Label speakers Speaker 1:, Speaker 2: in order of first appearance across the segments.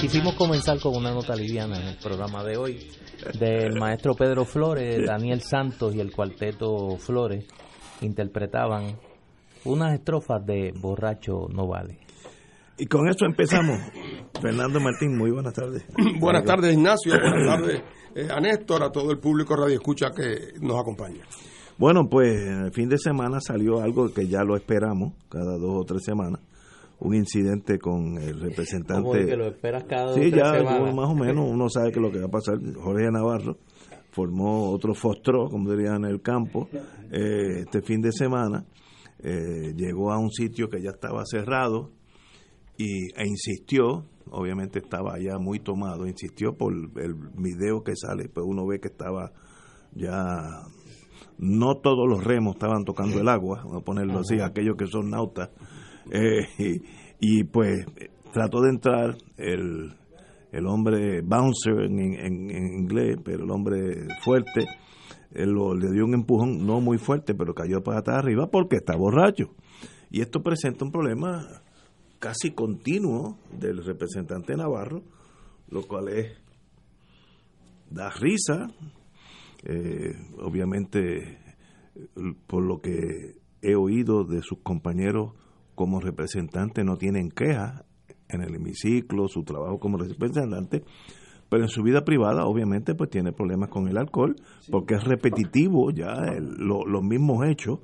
Speaker 1: Quisimos comenzar con una nota liviana en el programa de hoy del maestro Pedro Flores, Daniel Santos y el cuarteto Flores interpretaban unas estrofas de Borracho No Vale.
Speaker 2: Y con eso empezamos. Fernando Martín, muy buenas tardes.
Speaker 3: buenas tardes, Ignacio. Buenas tardes eh, a Néstor, a todo el público Radio Escucha que nos acompaña.
Speaker 2: Bueno, pues el fin de semana salió algo que ya lo esperamos, cada dos o tres semanas, un incidente con el representante.
Speaker 1: que lo esperas cada
Speaker 2: Sí, ya más o menos uno sabe que lo que va a pasar. Jorge Navarro formó otro fostro, como dirían en el campo, eh, este fin de semana. Eh, llegó a un sitio que ya estaba cerrado y, e insistió, obviamente estaba ya muy tomado, insistió por el video que sale, pues uno ve que estaba ya no todos los remos estaban tocando el agua, vamos a ponerlo así, aquellos que son nautas eh, y, pues trató de entrar el, el hombre bouncer en, en, inglés, pero el hombre fuerte, él le dio un empujón no muy fuerte, pero cayó para atrás arriba porque está borracho. Y esto presenta un problema casi continuo del representante Navarro, lo cual es da risa, eh, obviamente por lo que he oído de sus compañeros como representante no tienen quejas en el hemiciclo, su trabajo como representante, pero en su vida privada obviamente pues tiene problemas con el alcohol porque es repetitivo ya los mismos hechos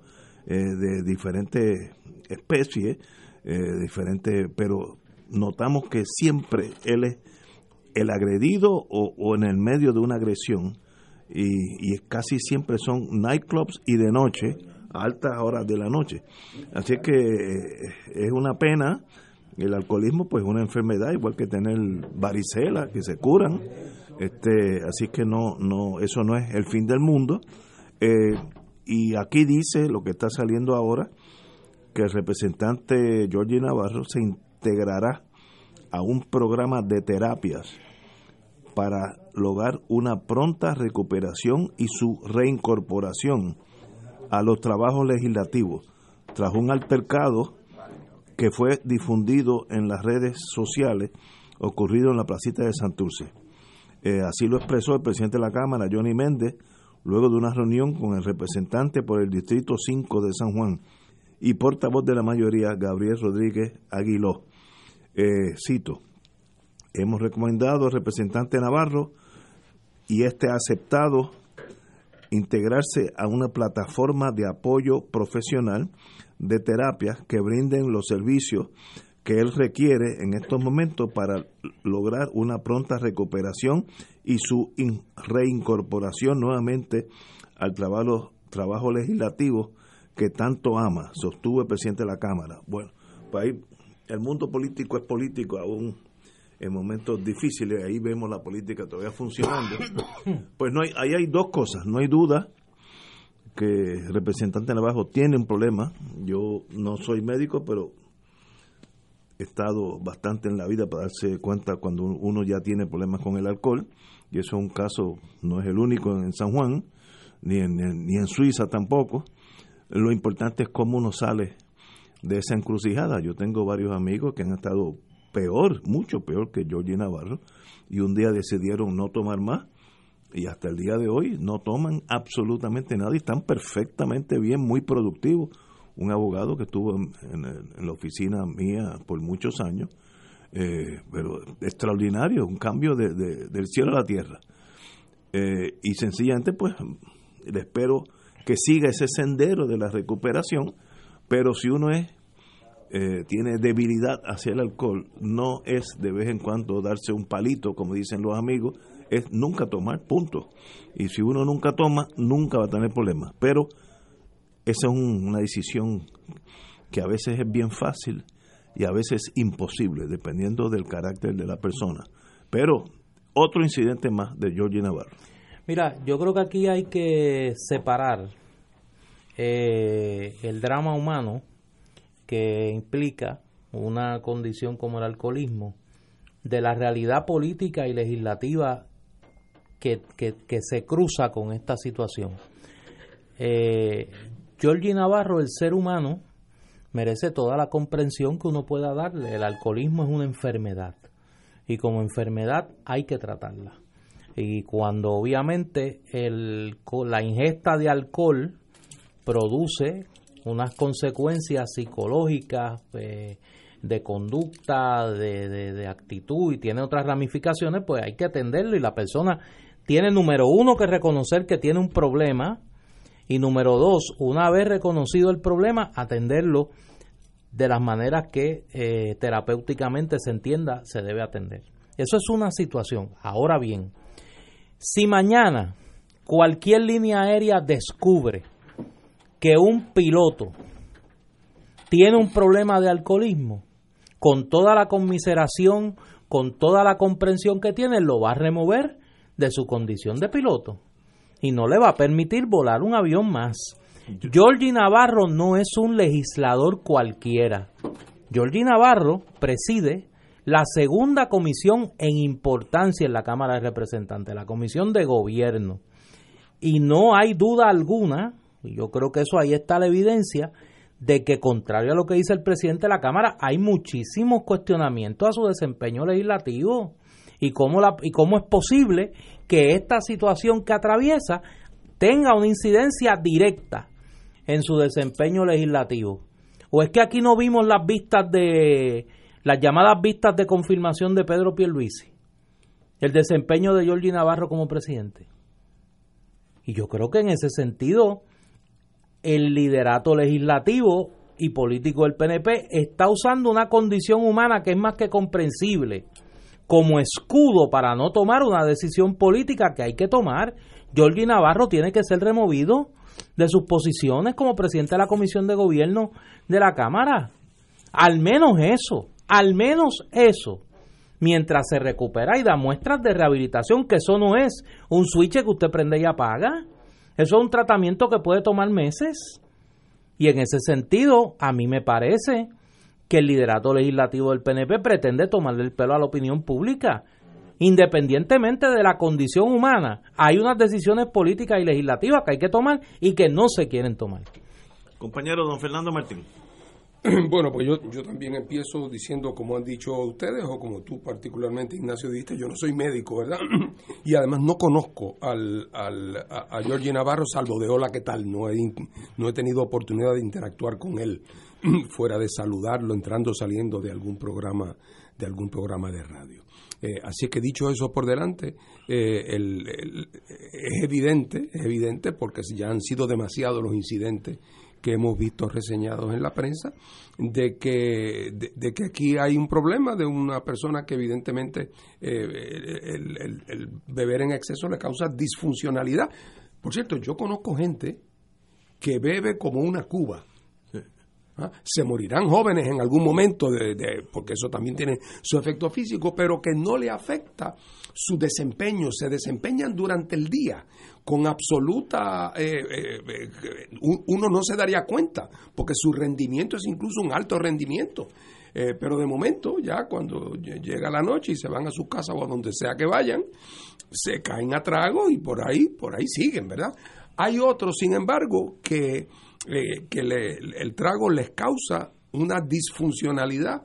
Speaker 2: eh, de diferentes especies, eh, diferentes, pero notamos que siempre él es el agredido o, en el medio de una agresión y, y casi siempre son nightclubs y de noche altas horas de la noche. Así que eh, es una pena. El alcoholismo pues es una enfermedad igual que tener varicela que se curan. Este, así que no no eso no es el fin del mundo. Eh, y aquí dice lo que está saliendo ahora que el representante Georgie Navarro se integrará a un programa de terapias para lograr una pronta recuperación y su reincorporación a los trabajos legislativos tras un altercado que fue difundido en las redes sociales ocurrido en la placita de Santurce. Eh, así lo expresó el presidente de la Cámara, Johnny Méndez, luego de una reunión con el representante por el Distrito 5 de San Juan y portavoz de la mayoría, Gabriel Rodríguez Aguiló. Eh, cito, hemos recomendado al representante Navarro y este ha aceptado integrarse a una plataforma de apoyo profesional de terapias que brinden los servicios que él requiere en estos momentos para lograr una pronta recuperación y su reincorporación nuevamente al trabajo, trabajo legislativo que tanto ama, sostuvo el presidente de la Cámara. Bueno, pues ahí el mundo político es político aún en momentos difíciles, ahí vemos la política todavía funcionando, pues no hay, ahí hay dos cosas, no hay duda que el representante Navajo tiene un problema, yo no soy médico, pero he estado bastante en la vida para darse cuenta cuando uno ya tiene problemas con el alcohol, y eso es un caso, no es el único en San Juan, ni en, ni en Suiza tampoco, lo importante es cómo uno sale de esa encrucijada. Yo tengo varios amigos que han estado peor, mucho peor que Georgie Navarro, y un día decidieron no tomar más, y hasta el día de hoy no toman absolutamente nada y están perfectamente bien, muy productivos. Un abogado que estuvo en, la oficina mía por muchos años, eh, pero extraordinario, un cambio de, del cielo a la tierra. Eh, y sencillamente, pues, le espero que siga ese sendero de la recuperación, pero si uno es eh, tiene debilidad hacia el alcohol, no es de vez en cuando darse un palito, como dicen los amigos, es nunca tomar, punto. Y si uno nunca toma, nunca va a tener problemas. Pero esa es una decisión que a veces es bien fácil y a veces imposible, dependiendo del carácter de la persona. Pero otro incidente más de Georgie Navarro.
Speaker 1: Mira, yo creo que aquí hay que separar eh, el drama humano que implica una condición como el alcoholismo de la realidad política y legislativa que, se cruza con esta situación. Eh, Georgie Navarro, el ser humano, merece toda la comprensión que uno pueda darle. El alcoholismo es una enfermedad y como enfermedad hay que tratarla. Y cuando obviamente el, la ingesta de alcohol produce unas consecuencias psicológicas eh, de conducta, de, de, actitud y tiene otras ramificaciones, pues hay que atenderlo y la persona tiene número uno que reconocer que tiene un problema y número dos, una vez reconocido el problema, atenderlo de las maneras que eh, terapéuticamente se entienda se debe atender. Eso es una situación. Ahora bien, si mañana cualquier línea aérea descubre que un piloto tiene un problema de alcoholismo, con toda la conmiseración, con toda la comprensión que tiene, lo va a remover de su condición de piloto y no le va a permitir volar un avión más. Georgie Navarro no es un legislador cualquiera. Georgie Navarro preside la segunda comisión en importancia en la Cámara de Representantes, la comisión de gobierno. Y no hay duda alguna y yo creo que eso ahí está la evidencia de que contrario a lo que dice el presidente de la Cámara, hay muchísimos cuestionamientos a su desempeño legislativo y cómo, la, y cómo es posible que esta situación que atraviesa tenga una incidencia directa en su desempeño legislativo. ¿O es que aquí no vimos las vistas de las llamadas vistas de confirmación de Pedro Pierluisi? El desempeño de Jorge Navarro como presidente. Y yo creo que en ese sentido el liderato legislativo y político del PNP está usando una condición humana que es más que comprensible como escudo para no tomar una decisión política que hay que tomar. Jorge Navarro tiene que ser removido de sus posiciones como presidente de la Comisión de Gobierno de la Cámara. Al menos eso, al menos eso. Mientras se recupera y da muestras de rehabilitación, que eso no es un switch que usted prende y apaga. Eso es un tratamiento que puede tomar meses. Y en ese sentido, a mí me parece que el liderato legislativo del PNP pretende tomarle el pelo a la opinión pública. Independientemente de la condición humana, hay unas decisiones políticas y legislativas que hay que tomar y que no se quieren tomar.
Speaker 2: Compañero don Fernando Martín.
Speaker 3: Bueno, pues yo, yo también empiezo diciendo, como han dicho ustedes, o como tú particularmente, Ignacio, dijiste, yo no soy médico, ¿verdad? Y además no conozco al, al, a, Georgie Navarro, salvo de hola, ¿qué tal? No he, no he tenido oportunidad de interactuar con él fuera de saludarlo, entrando o saliendo de algún programa, de algún programa de radio. Eh, así que dicho eso por delante, eh, es evidente, es evidente porque ya han sido demasiados los incidentes que hemos visto reseñados en la prensa de que, de, que aquí hay un problema de una persona que evidentemente eh, el, beber en exceso le causa disfuncionalidad. Por cierto, yo conozco gente que bebe como una cuba. ¿Ah? Se morirán jóvenes en algún momento, de, porque eso también tiene su efecto físico, pero que no le afecta su desempeño, se desempeñan durante el día con absoluta... Eh, eh, eh, uno no se daría cuenta, porque su rendimiento es incluso un alto rendimiento. pero de momento, ya cuando llega la noche y se van a su casa o a donde sea que vayan, se caen a trago y por ahí, por ahí siguen, ¿verdad? Hay otros, sin embargo, que, que el trago les causa una disfuncionalidad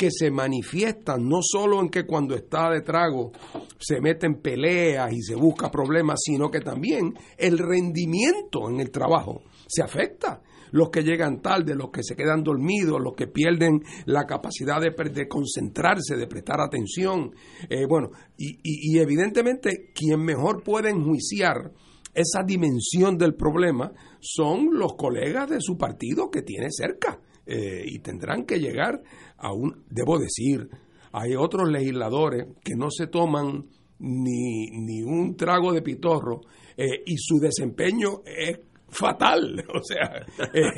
Speaker 3: que se manifiestan no solo en que cuando está de trago se mete en peleas y se busca problemas, sino que también el rendimiento en el trabajo se afecta los que llegan tarde, los que se quedan dormidos, los que pierden la capacidad de, de concentrarse, de prestar atención. Eh, bueno, y, y, evidentemente quien mejor puede enjuiciar esa dimensión del problema son los colegas de su partido que tiene cerca eh, y tendrán que llegar a un, debo decir, hay otros legisladores que no se toman ni, ni un trago de pitorro eh, y su desempeño es fatal, o sea, eh,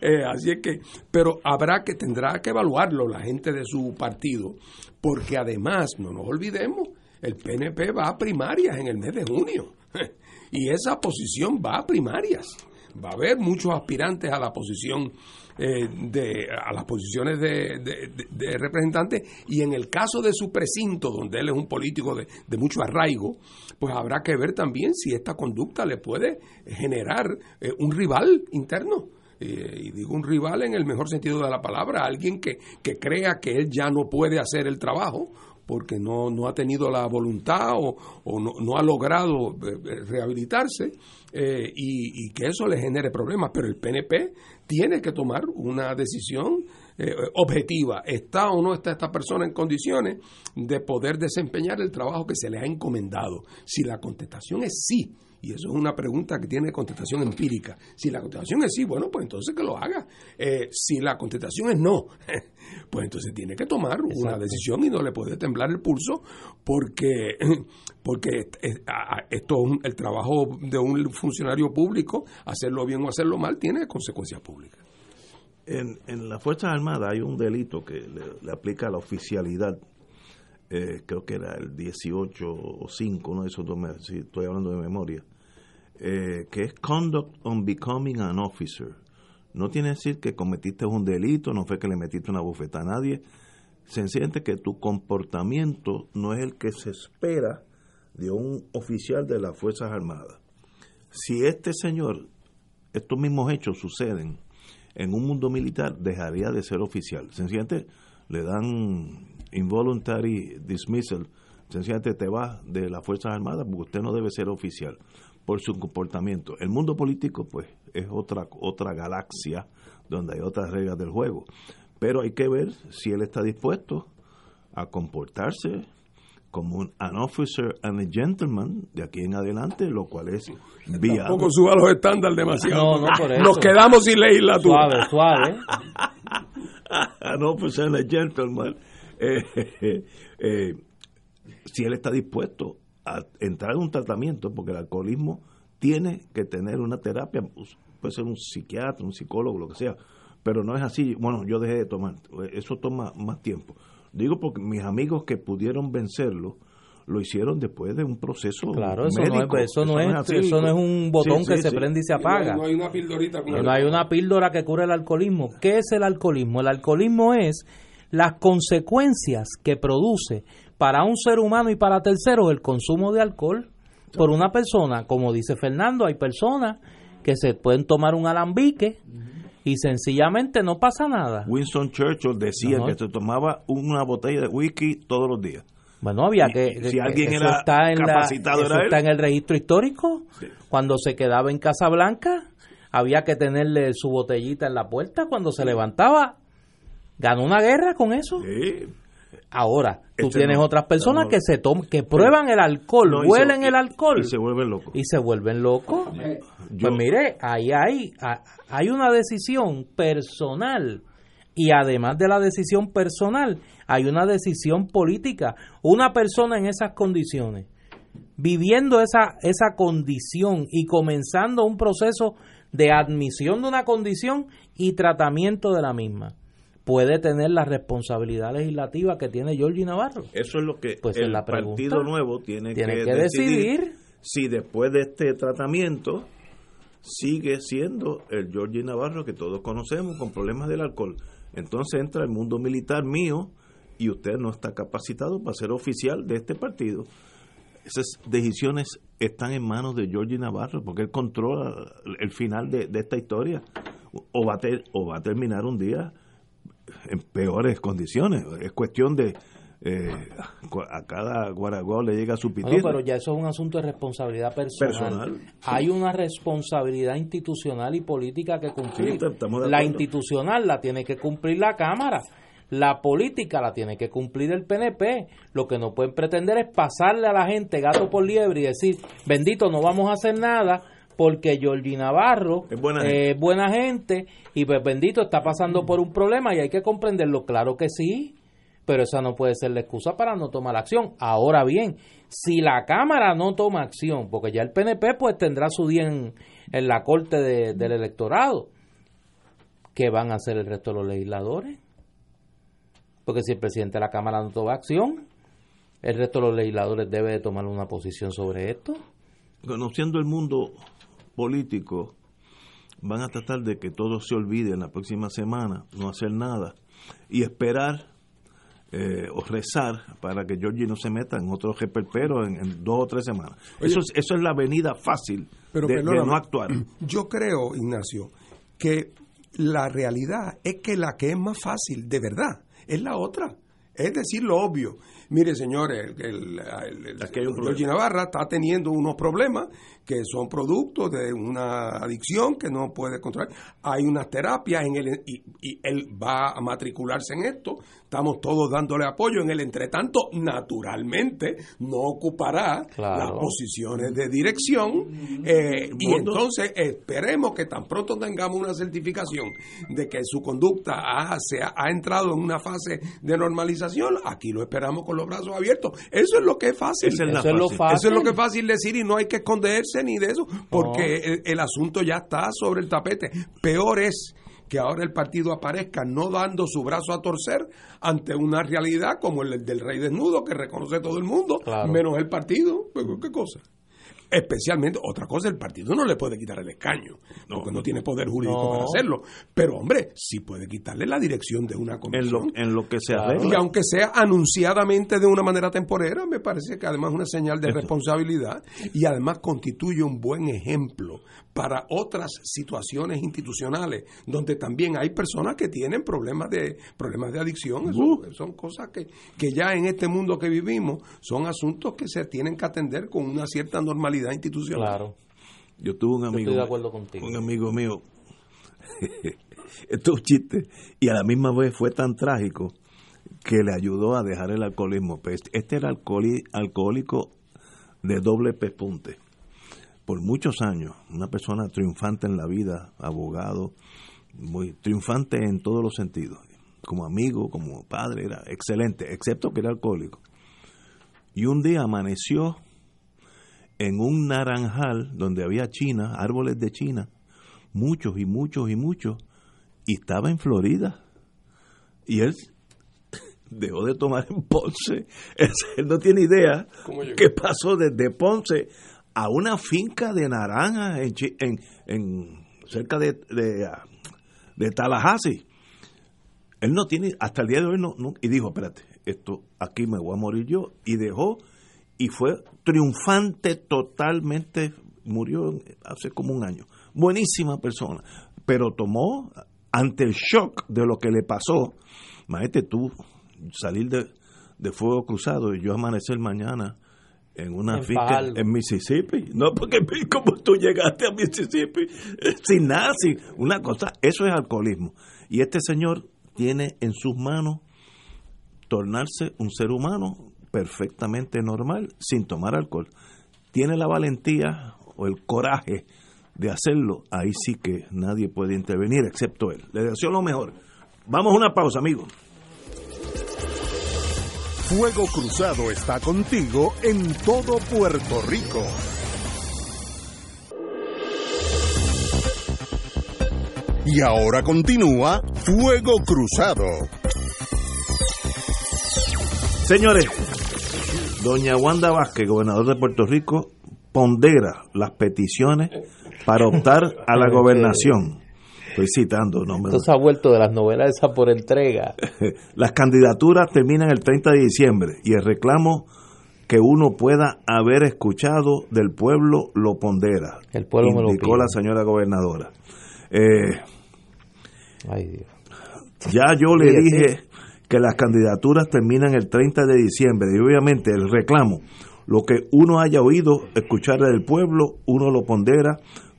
Speaker 3: eh, así es que, pero habrá que, tendrá que evaluarlo la gente de su partido, porque además, no nos olvidemos, el PNP va a primarias en el mes de junio, y esa posición va a primarias, va a haber muchos aspirantes a la posición eh, de, a las posiciones de, de, representantes y en el caso de su precinto, donde él es un político de, mucho arraigo, pues habrá que ver también si esta conducta le puede generar eh, un rival interno. Eh, y digo un rival en el mejor sentido de la palabra, alguien que, que crea que él ya no puede hacer el trabajo porque no, no ha tenido la voluntad o, o no, no, ha logrado rehabilitarse y, y, que eso le genere problemas. Pero el PNP tiene que tomar una decisión eh, objetiva. ¿Está o no está esta persona en condiciones de poder desempeñar el trabajo que se le ha encomendado? Si la contestación es sí, y eso es una pregunta que tiene contestación empírica. Si la contestación es sí, bueno, pues entonces que lo haga. Eh, si la contestación es no, pues entonces tiene que tomar una decisión y no le puede temblar el pulso porque, porque esto, el trabajo de un funcionario público, hacerlo bien o hacerlo mal, tiene consecuencias públicas.
Speaker 2: En, en las Fuerzas Armadas hay un delito que le, aplica a la oficialidad eh, creo que era el 18 o 5, uno de esos dos meses, si estoy hablando de memoria, eh, que es Conduct on Becoming an Officer. No tiene que decir que cometiste un delito, no fue que le metiste una bufeta a nadie, sencillamente que tu comportamiento no es el que se espera de un oficial de las Fuerzas Armadas. Si este señor, estos mismos hechos suceden en un mundo militar, dejaría de ser oficial. Sencillamente le dan involuntary dismissal, sencillamente te va de las Fuerzas Armadas porque usted no debe ser oficial por su comportamiento. El mundo político, pues, es otra, otra galaxia donde hay otras reglas del juego. Pero hay que ver si él está dispuesto a comportarse como un an officer and a gentleman de aquí en adelante, lo cual es
Speaker 3: viable. Tampoco suba los estándares demasiado. Nos quedamos sin legislatura.
Speaker 1: Suave, suave.
Speaker 2: an officer and a gentleman eh, eh, si él está dispuesto a entrar en un tratamiento, porque el alcoholismo tiene que tener una terapia, pues, puede ser un psiquiatra, un psicólogo, lo que sea, pero no es así, bueno, yo dejé de tomar, eso toma más tiempo. Digo porque mis amigos que pudieron vencerlo, lo hicieron después de un proceso
Speaker 1: claro eso no es eso no es, eso no es un botón que se prende y se apaga
Speaker 3: no, hay una pildorita
Speaker 1: no hay una píldora que cure el alcoholismo. Qué es el alcoholismo el alcoholismo es las consecuencias que produce para un ser humano y para terceros el consumo de alcohol por una persona. Como dice Fernando, hay personas que se pueden tomar un alambique y sencillamente no pasa nada.
Speaker 2: Winston Churchill decía que se tomaba una botella de whisky todos los días.
Speaker 1: Bueno, había que.
Speaker 2: Si alguien era está en capacitado,
Speaker 1: está en el registro histórico. Cuando se quedaba en Casa Blanca, había que tenerle su botellita en la puerta. Cuando se levantaba, ganó una guerra con eso. Ahora, tú este tienes otras personas que se toman, que prueban el alcohol, huelen el alcohol
Speaker 2: y se vuelven locos.
Speaker 1: Y se vuelven locos. pues mire, ahí hay, hay una decisión personal y además de la decisión personal, hay una decisión política. Una persona en esas condiciones, viviendo esa, esa condición y comenzando un proceso de admisión de una condición y tratamiento de la misma puede tener la responsabilidad legislativa que tiene Georgie Navarro.
Speaker 2: Eso es lo que pues el Partido Nuevo tiene, que, decidir, si después de este tratamiento sigue siendo el Georgie Navarro que todos conocemos con problemas del alcohol. Entonces entra el mundo militar mío y usted no está capacitado para ser oficial de este partido. Esas decisiones están en manos de Georgie Navarro porque él controla el final de, esta historia. O va, a o va a terminar un día en peores condiciones. Es cuestión de eh, a cada guaraguao le llega su pitito.
Speaker 1: pero ya eso es un asunto de responsabilidad personal. Hay una responsabilidad institucional y política que cumplir. la institucional la tiene que cumplir la Cámara. La política la tiene que cumplir el PNP. Lo que no pueden pretender es pasarle a la gente gato por liebre y decir, bendito, no vamos a hacer nada porque Georgie Navarro es buena, gente. buena gente y pues bendito está pasando por un problema y hay que comprenderlo. Claro que sí pero esa no puede ser la excusa para no tomar acción. Ahora bien, si la Cámara no toma acción, porque ya el PNP pues tendrá su día en, la corte del electorado, ¿qué van a hacer el resto de los legisladores? Porque si el presidente de la Cámara no toma acción, el resto de los legisladores debe de tomar una posición sobre esto.
Speaker 2: Conociendo el mundo político, van a tratar de que todo se olvide en la próxima semana, no hacer nada y esperar eh, o rezar para que Georgie no se meta en otro reperpero en, en dos o tres semanas. eso, es, eso es la venida fácil de, no actuar.
Speaker 3: Yo creo, Ignacio, que la realidad es que la que es más fácil, de verdad, es la otra. Es decir, lo obvio. Mire, señores, el, el, Navarra está teniendo unos problemas que son productos de una adicción que no puede controlar. Hay unas terapias en el, y, y, él va a matricularse en esto. Estamos todos dándole apoyo. En el entretanto, naturalmente, no ocupará las posiciones de dirección. Eh, y entonces esperemos que tan pronto tengamos una certificación de que su conducta ha, se ha, entrado en una fase de normalización. Aquí lo esperamos con los brazos abiertos. Eso es lo que es fácil. Eso es, lo fácil. Eso es lo que es fácil decir y no hay que esconderse ni de eso, porque el, asunto ya está sobre el tapete. Peor es que ahora el partido aparezca no dando su brazo a torcer ante una realidad como el del rey desnudo que reconoce todo el mundo, menos el partido. Pues, ¿Qué cosa? Especialmente, otra cosa, el partido no le puede quitar el escaño, porque no tiene poder jurídico para hacerlo. Pero, hombre, sí puede quitarle la dirección de una comisión.
Speaker 2: En lo, que se
Speaker 3: Y aunque sea anunciadamente de una manera temporera, me parece que además es una señal de responsabilidad y además constituye un buen ejemplo para otras situaciones institucionales donde también hay personas que tienen problemas de problemas de adicción. son cosas que, que ya en este mundo que vivimos son asuntos que se tienen que atender con una cierta normalidad institucional. Claro.
Speaker 2: Yo tuve un amigo, un amigo mío, esto es un chiste, y a la misma vez fue tan trágico que le ayudó a dejar el alcoholismo. Este era alcohólico de doble pespunte. Por muchos años, una persona triunfante en la vida, abogado, muy triunfante en todos los sentidos. Como amigo, como padre, era excelente, excepto que era alcohólico. Y un día amaneció en un naranjal donde había China, árboles de China, muchos y muchos y muchos, y estaba en Florida. Y él dejó de tomar en Ponce. Él, no tiene idea qué pasó desde Ponce a una finca de naranjas en, en, cerca de, de, Tallahassee. Él no tiene, hasta el día de hoy no, no, y dijo, espérate, esto aquí me voy a morir yo, y dejó y fue triunfante totalmente, murió hace como un año. Buenísima persona, pero tomó ante el shock de lo que le pasó, maestro, tú salir de, fuego cruzado y yo amanecer mañana en una finca en Mississippi. No, porque como tú llegaste a Mississippi sin nada, sin una cosa, eso es alcoholismo. Y este señor tiene en sus manos tornarse un ser humano perfectamente normal sin tomar alcohol. Tiene la valentía o el coraje de hacerlo, ahí sí que nadie puede intervenir excepto él. Le deseo lo mejor. Vamos a una pausa, amigos.
Speaker 4: Fuego Cruzado está contigo en todo Puerto Rico. Y ahora continúa Fuego Cruzado.
Speaker 2: Señores, Doña Wanda Vázquez, gobernador de Puerto Rico, pondera las peticiones para optar a la gobernación. Estoy citando, no
Speaker 1: Esto se ha vuelto de las novelas esa por entrega.
Speaker 2: las candidaturas terminan el 30 de diciembre y el reclamo que uno pueda haber escuchado del pueblo lo pondera.
Speaker 1: El pueblo
Speaker 2: indicó la señora gobernadora. Eh,
Speaker 1: Ay, Dios.
Speaker 2: Ya yo le dije que las candidaturas terminan el 30 de diciembre y obviamente el reclamo, lo que uno haya oído escuchar del pueblo, uno lo pondera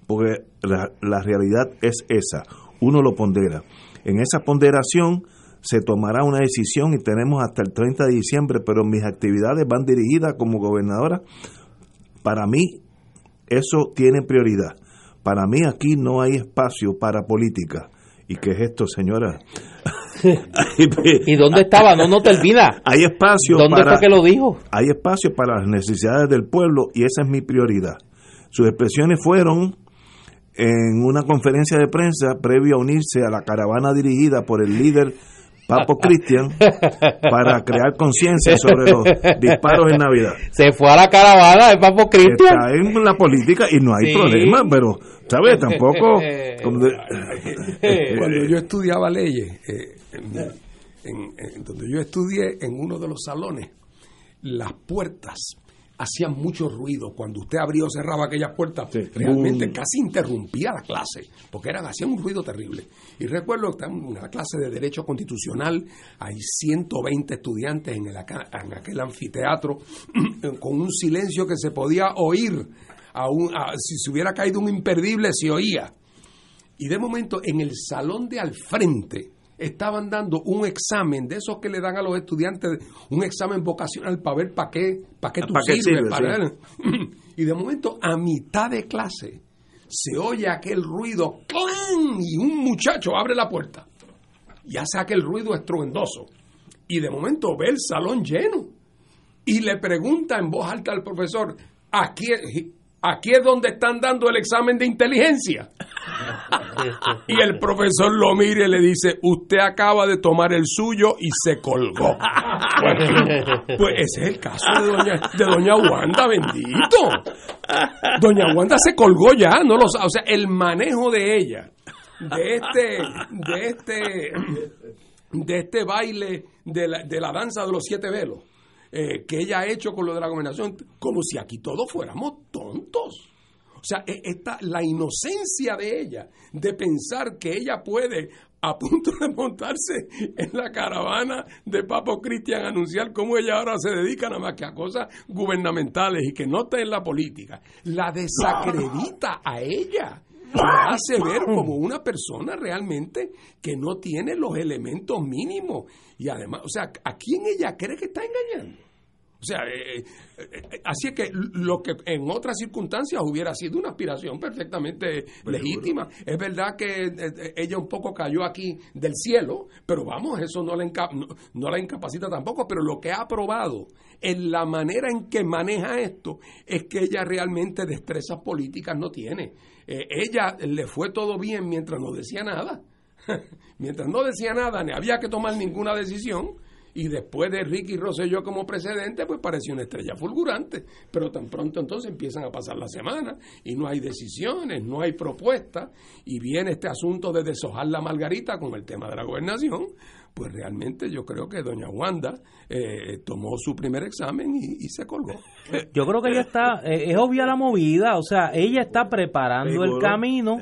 Speaker 2: porque la, realidad es esa, uno lo pondera. En esa ponderación se tomará una decisión y tenemos hasta el 30 de diciembre, pero mis actividades van dirigidas como gobernadora. Para mí, eso tiene prioridad. Para mí aquí no hay espacio para política. ¿Y qué es esto, señora?
Speaker 1: ¿Y dónde estaba? No, no termina.
Speaker 2: Hay espacio
Speaker 1: ¿Dónde fue que lo dijo?
Speaker 2: Hay espacio para las necesidades del pueblo y esa es mi prioridad. Sus expresiones fueron en una conferencia de prensa previo a unirse a la caravana dirigida por el líder Papo Cristian para crear conciencia sobre los disparos en Navidad.
Speaker 1: Se fue a la caravana de Papo Cristian.
Speaker 2: Está en la política y no hay
Speaker 1: Sí.
Speaker 2: problema, pero, ¿sabes? Tampoco.
Speaker 3: Cuando yo estudiaba leyes, eh, en- en- en- donde yo estudié en uno de los salones, las puertas hacían mucho ruido. Cuando usted abría o cerraba aquellas puertas, realmente casi interrumpía la clase, porque eran, hacían un ruido terrible. Y recuerdo que en una clase de Derecho Constitucional, hay 120 estudiantes en, el, en aquel anfiteatro, con un silencio que se podía oír. A un- a- si se hubiera caído un imperdible, se oía. Y de momento, en el salón de al frente, estaban dando un examen de esos que le dan a los estudiantes, un examen vocacional para ver para qué, para qué tú
Speaker 2: ¿Para qué
Speaker 3: sirves.
Speaker 2: sirve,
Speaker 3: para- Y de momento, a mitad de clase, se oye aquel ruido, ¡clan! Y un muchacho abre la puerta y hace aquel ruido estruendoso. Y de momento ve el salón lleno y le pregunta en voz alta al profesor, aquí, aquí es donde están dando el examen de inteligencia. Y el profesor lo mira y le dice, usted acaba de tomar el suyo y se colgó. Pues, ese es el caso de doña, de doña Wanda, bendito. Doña Wanda se colgó ya, no lo sa- O sea, el manejo de ella, de este, de este, de este baile de la, de la danza de los siete velos, eh, que ella ha hecho con lo de la gobernación, como si aquí todos fuéramos tontos. O sea, e- esta, la inocencia de ella, de pensar que ella puede, a punto de montarse en la caravana de Papo Cristian, anunciar cómo ella ahora se dedica nada más que a cosas gubernamentales y que no está en la política, la desacredita a ella. La hace ver como una persona realmente que no tiene los elementos mínimos. Y además, o sea, ¿a quién ella cree que está engañando? O sea, eh, eh, eh, así es que lo que en otras circunstancias hubiera sido una aspiración perfectamente legítima. Es verdad que eh, ella un poco cayó aquí del cielo, pero vamos, eso no la, no la incapacita tampoco. Pero lo que ha probado en la manera en que maneja esto es que ella realmente destrezas políticas no tiene. Eh, ella le fue todo bien mientras no decía nada. mientras no decía nada, ni había que tomar ninguna decisión. Y después de Ricky Rosselló como presidente, pues pareció una estrella fulgurante. Pero tan pronto entonces empiezan a pasar las semanas y no hay decisiones, no hay propuestas. Y viene este asunto de deshojar la margarita con el tema de la gobernación. Pues realmente yo creo que doña Wanda eh, tomó su primer examen y, y se colgó.
Speaker 1: Yo creo que ella está, eh, es obvia la movida, o sea, ella está preparando el camino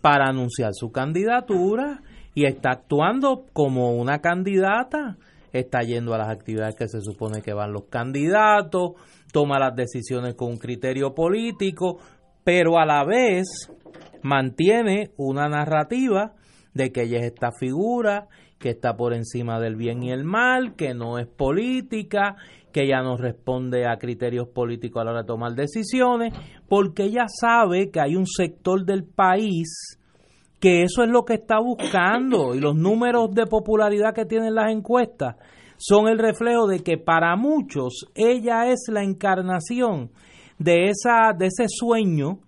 Speaker 1: para anunciar su candidatura y está actuando como una candidata, está yendo a las actividades que se supone que van los candidatos, toma las decisiones con un criterio político, pero a la vez mantiene una narrativa de que ella es esta figura, que está por encima del bien y el mal, que no es política, que ella no responde a criterios políticos a la hora de tomar decisiones, porque ella sabe que hay un sector del país que eso es lo que está buscando y los números de popularidad que tienen las encuestas son el reflejo de que para muchos ella es la encarnación de esa de ese sueño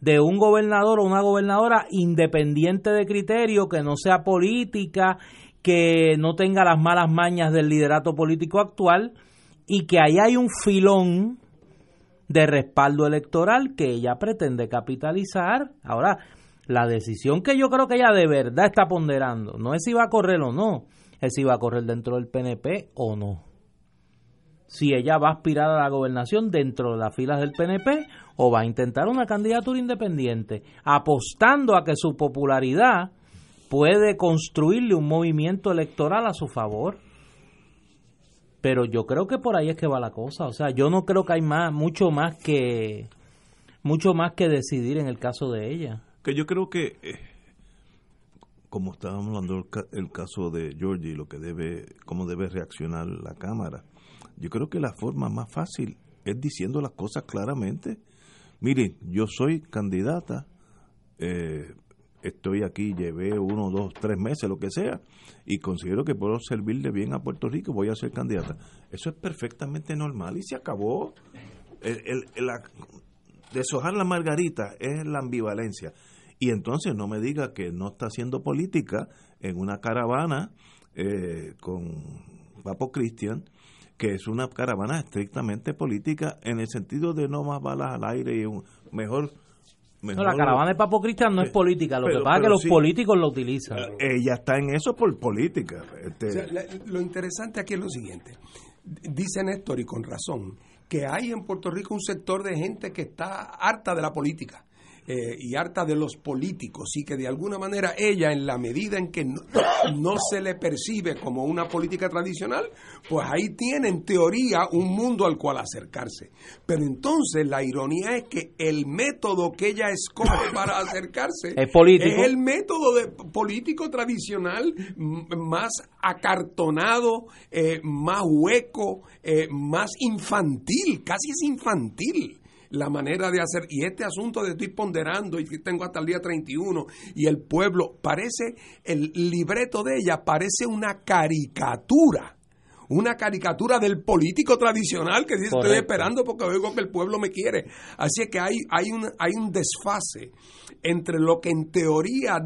Speaker 1: de un gobernador o una gobernadora independiente de criterio, que no sea política, que no tenga las malas mañas del liderato político actual y que ahí hay un filón de respaldo electoral que ella pretende capitalizar. Ahora, la decisión que yo creo que ella de verdad está ponderando no es si va a correr o no, es si va a correr dentro del PNP o no. Si ella va a aspirar a la gobernación dentro de las filas del PNP o va a intentar una candidatura independiente, apostando a que su popularidad puede construirle un movimiento electoral a su favor. Pero yo creo que por ahí es que va la cosa. O sea, yo no creo que hay más, mucho más que, mucho más que decidir en el caso de ella.
Speaker 2: Que yo creo que, eh, como estábamos hablando el, ca- el caso de Georgie, lo que debe, cómo debe reaccionar la Cámara, yo creo que la forma más fácil es diciendo las cosas claramente. Miren, yo soy candidata, eh, estoy aquí, llevé uno, dos, tres meses, lo que sea, y considero que puedo servirle bien a Puerto Rico, voy a ser candidata. Eso es perfectamente normal y se acabó. El, el- deshojar la margarita es la ambivalencia. Y entonces no me diga que no está haciendo política en una caravana eh, con Papo Cristian, que es una caravana estrictamente política en el sentido de no más balas al aire y un mejor...
Speaker 1: No, la caravana de Papo Cristian no es política, lo
Speaker 2: pero-
Speaker 1: que pasa es que los
Speaker 2: sí.
Speaker 1: políticos lo utilizan.
Speaker 2: Ella está en eso por política. Este,
Speaker 3: O sea, la- lo interesante aquí es lo siguiente. Dice Néstor, y con razón, que hay en Puerto Rico un sector de gente que está harta de la política. Eh, y harta de los políticos y que de alguna manera ella en la medida en que no, no se le percibe como una política tradicional pues ahí tiene en teoría un mundo al cual acercarse pero entonces la ironía es que el método que ella escoge para acercarse
Speaker 1: Es político.
Speaker 3: es el método de político tradicional más acartonado, eh, más hueco, eh, más infantil, casi es infantil la manera de hacer. Y este asunto de estoy ponderando y tengo hasta el día 31 y el pueblo, parece, el libreto de ella parece una caricatura. Una caricatura del político tradicional que dice estoy esperando porque oigo que el pueblo me quiere. Así es que hay, hay, un, hay un desfase entre lo que en teoría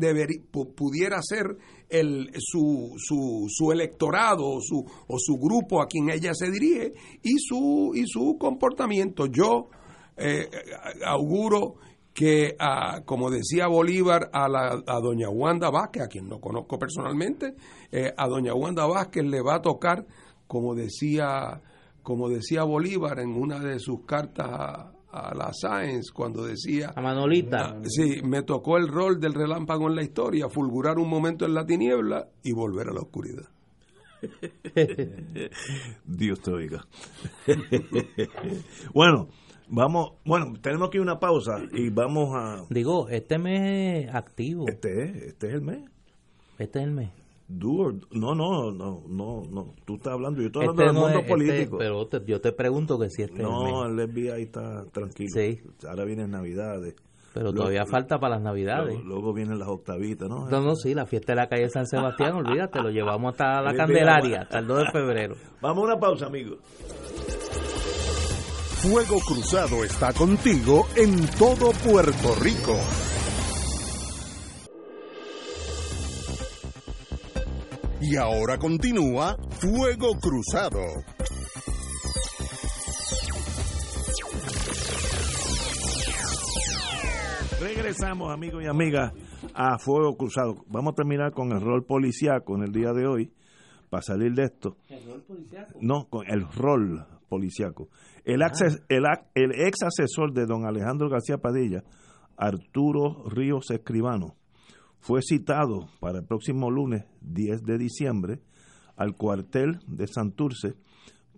Speaker 3: pu- pudiera ser el, su, su, su electorado o su, o su grupo a quien ella se dirige y su, y su comportamiento. Yo eh, auguro que, ah, como decía Bolívar a, la, a doña Wanda Vázquez, a quien no conozco personalmente, eh, a doña Wanda Vázquez le va a tocar, como decía, como decía Bolívar en una de sus cartas a, a la Sáenz, cuando decía...
Speaker 1: A Manolita.
Speaker 3: Ah, Sí, me tocó el rol del relámpago en la historia, fulgurar un momento en la tiniebla y volver a la oscuridad.
Speaker 2: Dios te oiga. bueno, vamos, bueno, tenemos aquí una pausa y vamos a
Speaker 1: Digo, este mes es activo.
Speaker 2: este es, este es el mes.
Speaker 1: Este es el mes.
Speaker 2: Or- no, no, no, no, no, tú estás hablando, yo estoy
Speaker 1: Este
Speaker 2: hablando
Speaker 1: no
Speaker 2: del
Speaker 1: es-
Speaker 2: mundo
Speaker 1: este-
Speaker 2: político.
Speaker 1: pero te- yo te pregunto que si este es
Speaker 2: no,
Speaker 1: el
Speaker 2: el FBI está tranquilo.
Speaker 1: Sí.
Speaker 2: Ahora vienen Navidades.
Speaker 1: Pero
Speaker 2: Luego-
Speaker 1: todavía falta para las Navidades.
Speaker 2: Luego, luego vienen las octavitas, ¿no?
Speaker 1: No, no, sí, la fiesta de la calle San Sebastián, olvídate, lo llevamos hasta la Candelaria, hasta el 2 de febrero.
Speaker 2: Vamos a una pausa, amigos.
Speaker 4: Fuego Cruzado está contigo en todo Puerto Rico. Y ahora continúa Fuego Cruzado.
Speaker 2: Regresamos, amigos y amigas, a Fuego Cruzado. Vamos a terminar con el rol policíaco en el día de hoy, para salir de esto. No, con el rol policíaco. El, acces- el, ex asesor de don Alejandro García Padilla, Arturo Ríos Escribano, fue citado para el próximo lunes 10 de diciembre al cuartel de Santurce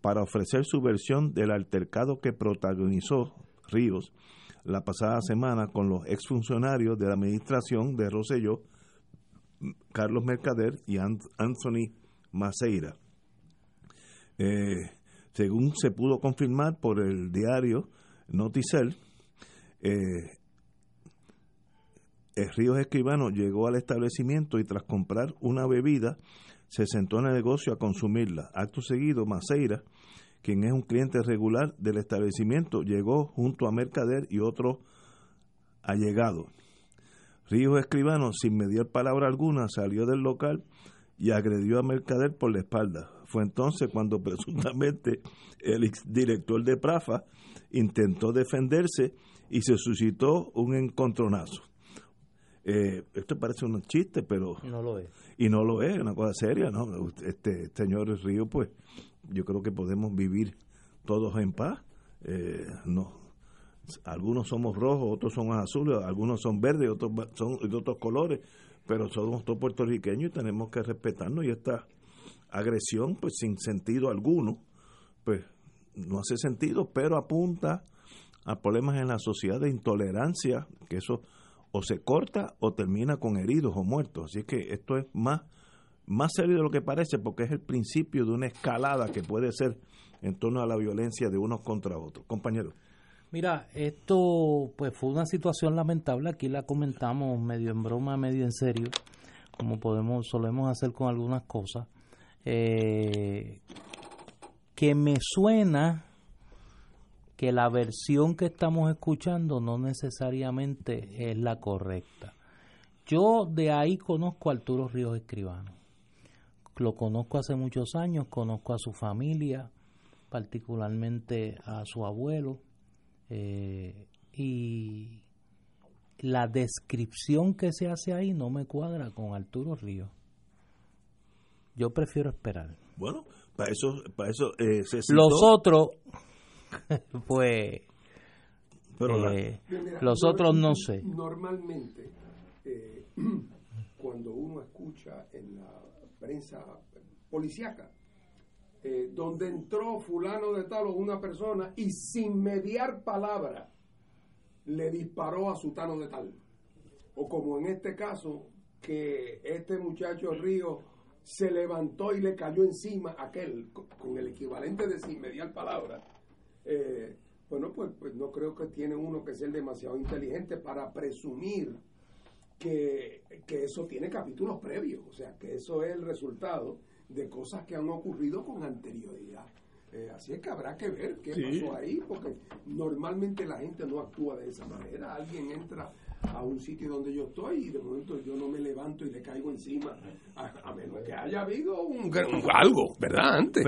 Speaker 2: para ofrecer su versión del altercado que protagonizó Ríos la pasada semana con los exfuncionarios de la administración de Rosselló, Carlos Mercader y Ant- Anthony Maceira. Eh, según se pudo confirmar por el diario Noticel, eh, el Ríos Escribano llegó al establecimiento y tras comprar una bebida se sentó en el negocio a consumirla. Acto seguido, Maceira, quien es un cliente regular del establecimiento, llegó junto a Mercader y otro allegado. Ríos Escribano, sin mediar palabra alguna, salió del local y agredió a Mercader por la espalda. Fue entonces cuando presuntamente el director de Prafa intentó defenderse y se suscitó un encontronazo. Eh, esto parece un chiste, pero
Speaker 1: No lo es.
Speaker 2: y no lo es, una cosa seria, ¿no? Este señor Río, pues, yo creo que podemos vivir todos en paz. Eh, no, algunos somos rojos, otros son azules, algunos son verdes, otros son de otros colores, pero somos todos puertorriqueños y tenemos que respetarnos y esta agresión, pues sin sentido alguno, pues no hace sentido, pero apunta a problemas en la sociedad de intolerancia, que eso o se corta o termina con heridos o muertos. Así que esto es más, más serio de lo que parece porque es el principio de una escalada que puede ser en torno a la violencia de unos contra otros. Compañeros.
Speaker 1: Mira, esto pues fue una situación lamentable, aquí la comentamos medio en broma, medio en serio, como podemos solemos hacer con algunas cosas, eh, que me suena que la versión que estamos escuchando no necesariamente es la correcta. Yo de ahí conozco a Arturo Ríos Escribano. Lo conozco hace muchos años, conozco a su familia, particularmente a su abuelo, eh, y la descripción que se hace ahí no me cuadra con Arturo Ríos. Yo prefiero esperar.
Speaker 2: Bueno, para eso, para eso eh,
Speaker 1: Los otros, pues, eh, los otros no sé.
Speaker 3: Normalmente, cuando uno escucha en la prensa policíaca, eh, donde entró fulano de tal o una persona y sin mediar palabra le disparó a sutano de tal. O como en este caso, que este muchacho Río se levantó y le cayó encima aquel, con el equivalente de sin mediar palabra. Eh, bueno, pues, pues no creo que tiene uno que ser demasiado inteligente para presumir que, que eso tiene capítulos previos, o sea, que eso es el resultado de cosas que han ocurrido con anterioridad. Eh, así es que habrá que ver qué pasó ahí, porque normalmente la gente no actúa de esa manera. Alguien entra a un sitio donde yo estoy y de momento yo no me levanto y le caigo encima, a, menos que haya habido un, algo, ¿verdad? Antes.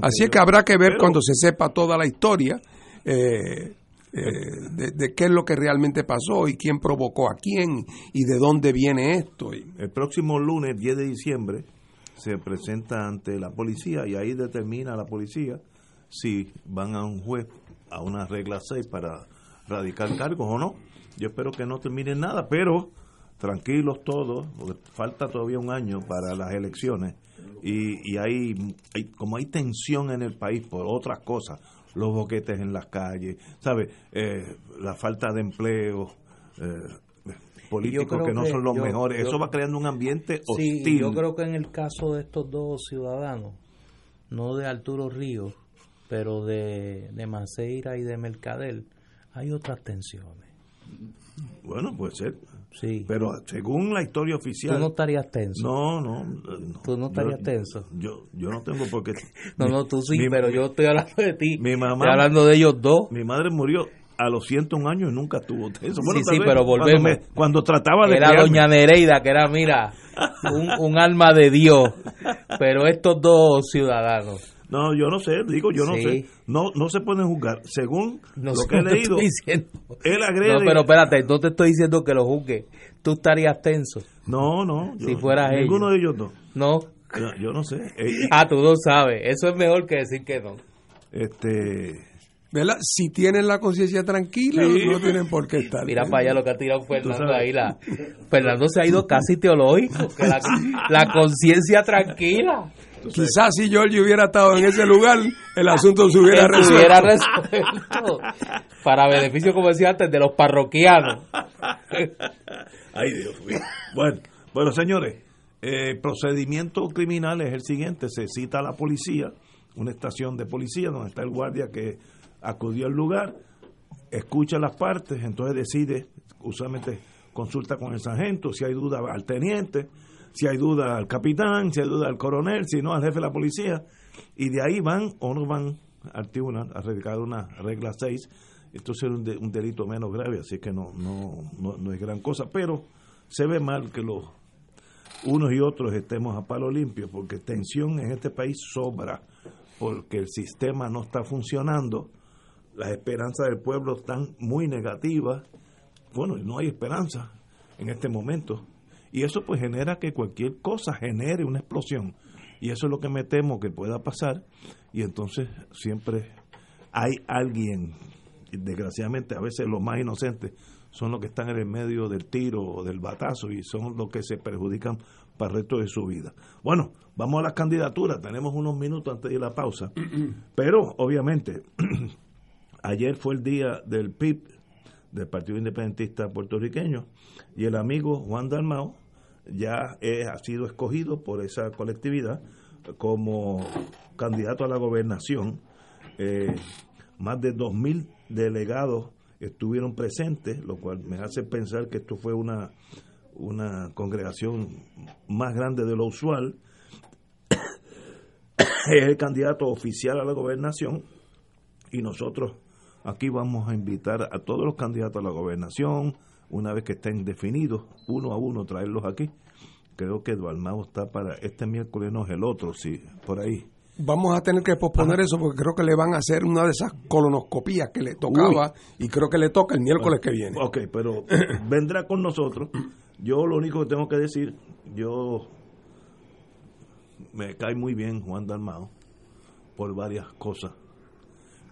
Speaker 3: Así es que habrá que ver cuando se sepa toda la historia. Eh, eh, de, de, qué es lo que realmente pasó y quién provocó a quién y de dónde viene esto.
Speaker 2: El próximo lunes, 10 de diciembre, se presenta ante la policía y ahí determina la policía si van a un juez a una regla 6 para radicar cargos o no. Yo espero que no terminen nada, pero tranquilos todos, porque falta todavía un año para las elecciones y, y hay, como hay tensión en el país por otras cosas, los boquetes en las calles, ¿sabe? Eh, la falta de empleo, eh, políticos que no son los mejores. Eso va creando un ambiente hostil.
Speaker 1: Sí, yo creo que en el caso de estos dos ciudadanos, no de Arturo Ríos, pero de, de Maceira y de Mercadel, hay otras tensiones.
Speaker 2: Bueno, puede ser.
Speaker 1: Sí.
Speaker 2: Pero según la historia oficial.
Speaker 1: ¿Tú no estarías tenso?
Speaker 2: No, no.
Speaker 1: ¿Tú no estarías tenso?
Speaker 2: Yo, yo no tengo por qué.
Speaker 1: no, no, tú sí, pero yo estoy hablando de ti.
Speaker 2: Mi mamá.
Speaker 1: Estoy hablando de ellos dos.
Speaker 2: Mi madre murió a los 101 años nunca tuvo eso.
Speaker 1: sí, sí, pero volvemos.
Speaker 2: Cuando, trataba de.
Speaker 1: Era doña Nereida, que era, mira, un, un, alma de Dios. Pero estos dos ciudadanos.
Speaker 2: No, yo no sé, digo, yo no sé. No no se pueden juzgar. Según lo que he leído, él agrede.
Speaker 1: No, pero espérate, no te estoy diciendo que lo juzgue. Tú estarías tenso.
Speaker 2: No, no.
Speaker 1: si fueras
Speaker 2: Ninguno de ellos no.
Speaker 1: No.
Speaker 2: Yo, no sé.
Speaker 1: ah, tú no sabes. Eso es mejor que decir que no.
Speaker 2: Este.
Speaker 3: Si tienen la conciencia tranquila, no tienen por qué estar.
Speaker 1: Mira para allá lo que ha tirado Fernando ahí. La, Fernando se ha ido casi teológico. la, conciencia tranquila.
Speaker 3: Quizás si George hubiera estado en ese lugar, el asunto se hubiera resuelto. resuelto.
Speaker 1: Para beneficio, como decía antes, de los parroquianos.
Speaker 2: Ay, Dios mío. Bueno, bueno señores, el eh, procedimiento criminal es el siguiente. Se cita a la policía, una estación de policía donde está el guardia que acudió al lugar, escucha las partes, entonces decide, usualmente consulta con el sargento, si hay duda al teniente, si hay duda al capitán, si hay duda al coronel, si no al jefe de la policía, y de ahí van o no van al tribunal a radicar una regla 6, esto es un, delito menos grave, así que no, no, no es gran cosa, pero se ve mal que los unos y otros estemos a palo limpio, porque tensión en este país sobra, porque el sistema no está funcionando las esperanzas del pueblo están muy negativas. Bueno, no hay esperanza en este momento. Y eso pues genera que cualquier cosa genere una explosión. Y eso es lo que me temo que pueda pasar. Y entonces siempre hay alguien, desgraciadamente a veces los más inocentes son los que están en el medio del tiro o del batazo y son los que se perjudican para el resto de su vida. Bueno, vamos a las candidaturas, tenemos unos minutos antes de la pausa, pero obviamente ayer fue el día del PIB, del Partido Independentista Puertorriqueño, y el amigo Juan Dalmao ya ha sido escogido por esa colectividad como candidato a la gobernación. Eh, más de 2.000 delegados estuvieron presentes, lo cual me hace pensar que esto fue una, una congregación más grande de lo usual. es el candidato oficial a la gobernación y nosotros aquí vamos a invitar a todos los candidatos a la gobernación, una vez que estén definidos, uno a uno traerlos aquí. Creo que Eduardo está para este miércoles, no es el otro, sí, por ahí.
Speaker 3: Vamos a tener que posponer eso porque creo que le van a hacer una de esas colonoscopías que le tocaba y creo que le toca el miércoles que viene.
Speaker 2: Ok, pero vendrá con nosotros. Yo lo único que tengo que decir, yo me cae muy bien Juan Dalmao por varias cosas.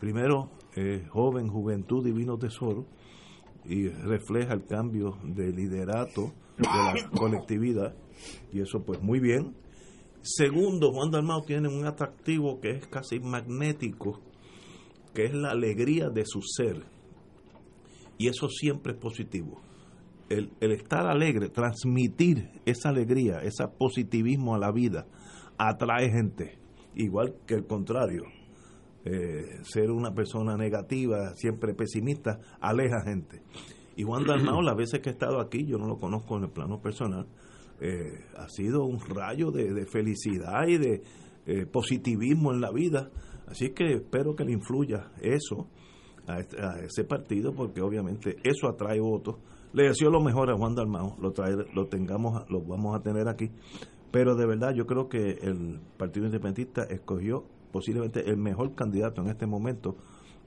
Speaker 2: Primero, eh, joven, juventud, divino tesoro, y refleja el cambio de liderato de la colectividad, y eso pues muy bien. Segundo, Juan Dalmao tiene un atractivo que es casi magnético, que es la alegría de su ser. Y eso siempre es positivo. El estar alegre, transmitir esa alegría, ese positivismo a la vida, atrae gente, igual que el contrario. Eh, ser una persona negativa, siempre pesimista, aleja gente. Y Juan Dalmao, las veces que he estado aquí, yo no lo conozco en el plano personal, eh, ha sido un rayo de, felicidad y de eh, positivismo en la vida. Así que espero que le influya eso a, ese partido, porque obviamente eso atrae votos. Le deseo lo mejor a Juan Dalmao, lo, trae, lo, tengamos, lo vamos a tener aquí. Pero de verdad yo creo que el Partido Independentista escogió posiblemente el mejor candidato en este momento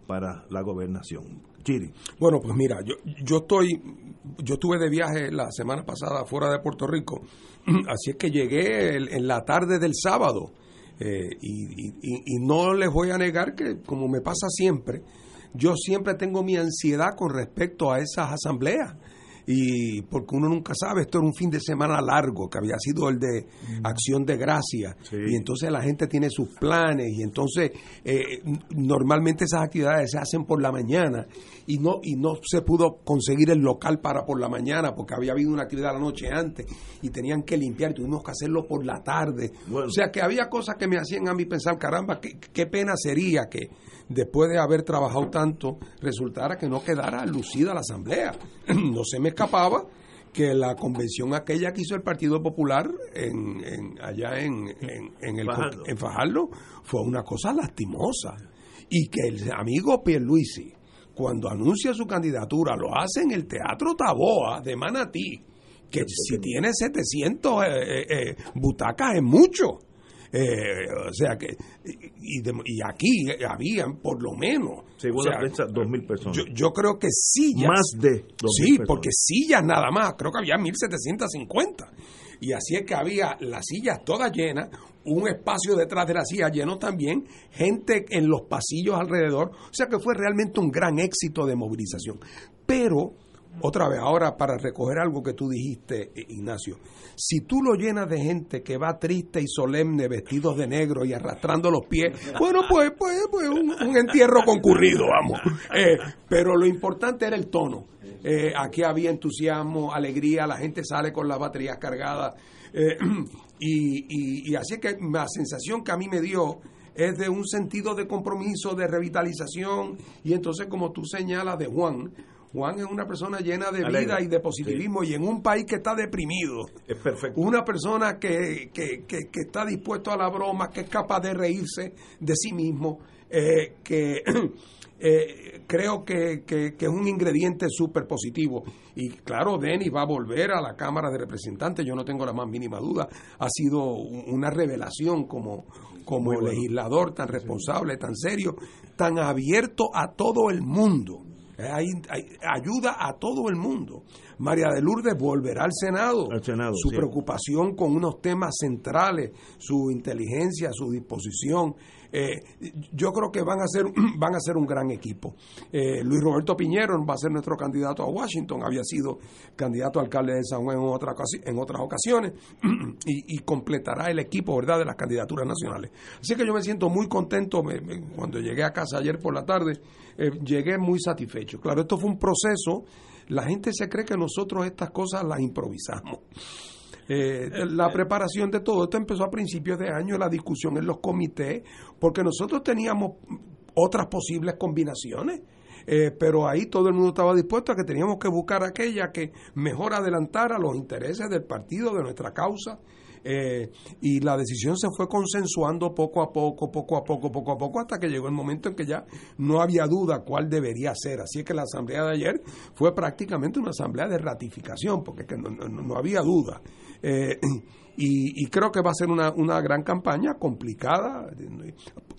Speaker 2: para la gobernación. Chiri.
Speaker 3: Bueno, pues mira, yo, yo estoy, yo estuve de viaje la semana pasada fuera de Puerto Rico, así es que llegué en la tarde del sábado eh, y, y, no les voy a negar que, como me pasa siempre, yo siempre tengo mi ansiedad con respecto a esas asambleas y porque uno nunca sabe, esto era un fin de semana largo, que había sido el de acción de gracia, y entonces la gente tiene sus planes, y entonces eh, normalmente esas actividades se hacen por la mañana, y no, y no se pudo conseguir el local para por la mañana, porque había habido una actividad la noche antes, y tenían que limpiar, y tuvimos que hacerlo por la tarde. O sea que había cosas que me hacían a mí pensar, caramba, qué, qué pena sería que después de haber trabajado tanto, resultara que no quedara lucida la asamblea. no se me escapaba que la convención aquella que hizo el Partido Popular en, allá en, en, el, en Fajardo fue una cosa lastimosa. Y que el amigo Pierluisi, cuando anuncia su candidatura, lo hace en el Teatro Taboa de Manatí, que si tiene 700 eh, eh, eh, butacas es mucho. Eh, o sea que, y, y, aquí habían por lo menos.
Speaker 2: Según la prensa, dos mil personas.
Speaker 3: Yo, creo que sillas.
Speaker 2: Más de
Speaker 3: dos Sí, porque sillas nada más, creo que había 1750. Y así es que había las sillas todas llenas, un espacio detrás de las sillas lleno también, gente en los pasillos alrededor. O sea que fue realmente un gran éxito de movilización. Pero otra vez, ahora para recoger algo que tú dijiste, eh, Ignacio, si tú lo llenas de gente que va triste y solemne, vestidos de negro y arrastrando los pies, bueno, pues, pues, pues un, entierro concurrido, vamos. Eh, pero lo importante era el tono. Eh, aquí había entusiasmo, alegría, la gente sale con las baterías cargadas. y, y así es que la sensación que a mí me dio es de un sentido de compromiso, de revitalización, y entonces como tú señalas de Juan, Juan es una persona llena de vida y de positivismo y en un país que está deprimido.
Speaker 2: Es perfecto.
Speaker 3: Una persona que, que, que, está dispuesto a la broma, que es capaz de reírse de sí mismo, eh, que eh, creo que, es un ingrediente súper positivo. Y claro, Denis va a volver a la Cámara de Representantes, yo no tengo la más mínima duda. Ha sido una revelación como, como legislador tan responsable, tan serio, tan abierto a todo el mundo hay, ayuda a todo el mundo. María de Lourdes volverá al Senado.
Speaker 2: Al Senado,
Speaker 3: su
Speaker 2: sí.
Speaker 3: preocupación con unos temas centrales, su inteligencia, su disposición. Eh, yo creo que van a ser van a ser un gran equipo. Eh, Luis Roberto Piñero va a ser nuestro candidato a Washington, había sido candidato a alcalde de San Juan en, otra, en otras ocasiones y, completará el equipo verdad de las candidaturas nacionales. Así que yo me siento muy contento me- cuando llegué a casa ayer por la tarde, eh, llegué muy satisfecho. Claro, esto fue un proceso. La gente se cree que nosotros estas cosas las improvisamos. Eh, la preparación de todo esto empezó a principios de año, la discusión en los comités, porque nosotros teníamos otras posibles combinaciones, eh, pero ahí todo el mundo estaba dispuesto a que teníamos que buscar aquella que mejor adelantara los intereses del partido, de nuestra causa, eh, y la decisión se fue consensuando poco a poco, poco a poco, poco a poco, hasta que llegó el momento en que ya no había duda cuál debería ser. Así es que la asamblea de ayer fue prácticamente una asamblea de ratificación, porque es no, no- no había duda. Eh, y, y creo que va a ser una, una gran campaña complicada,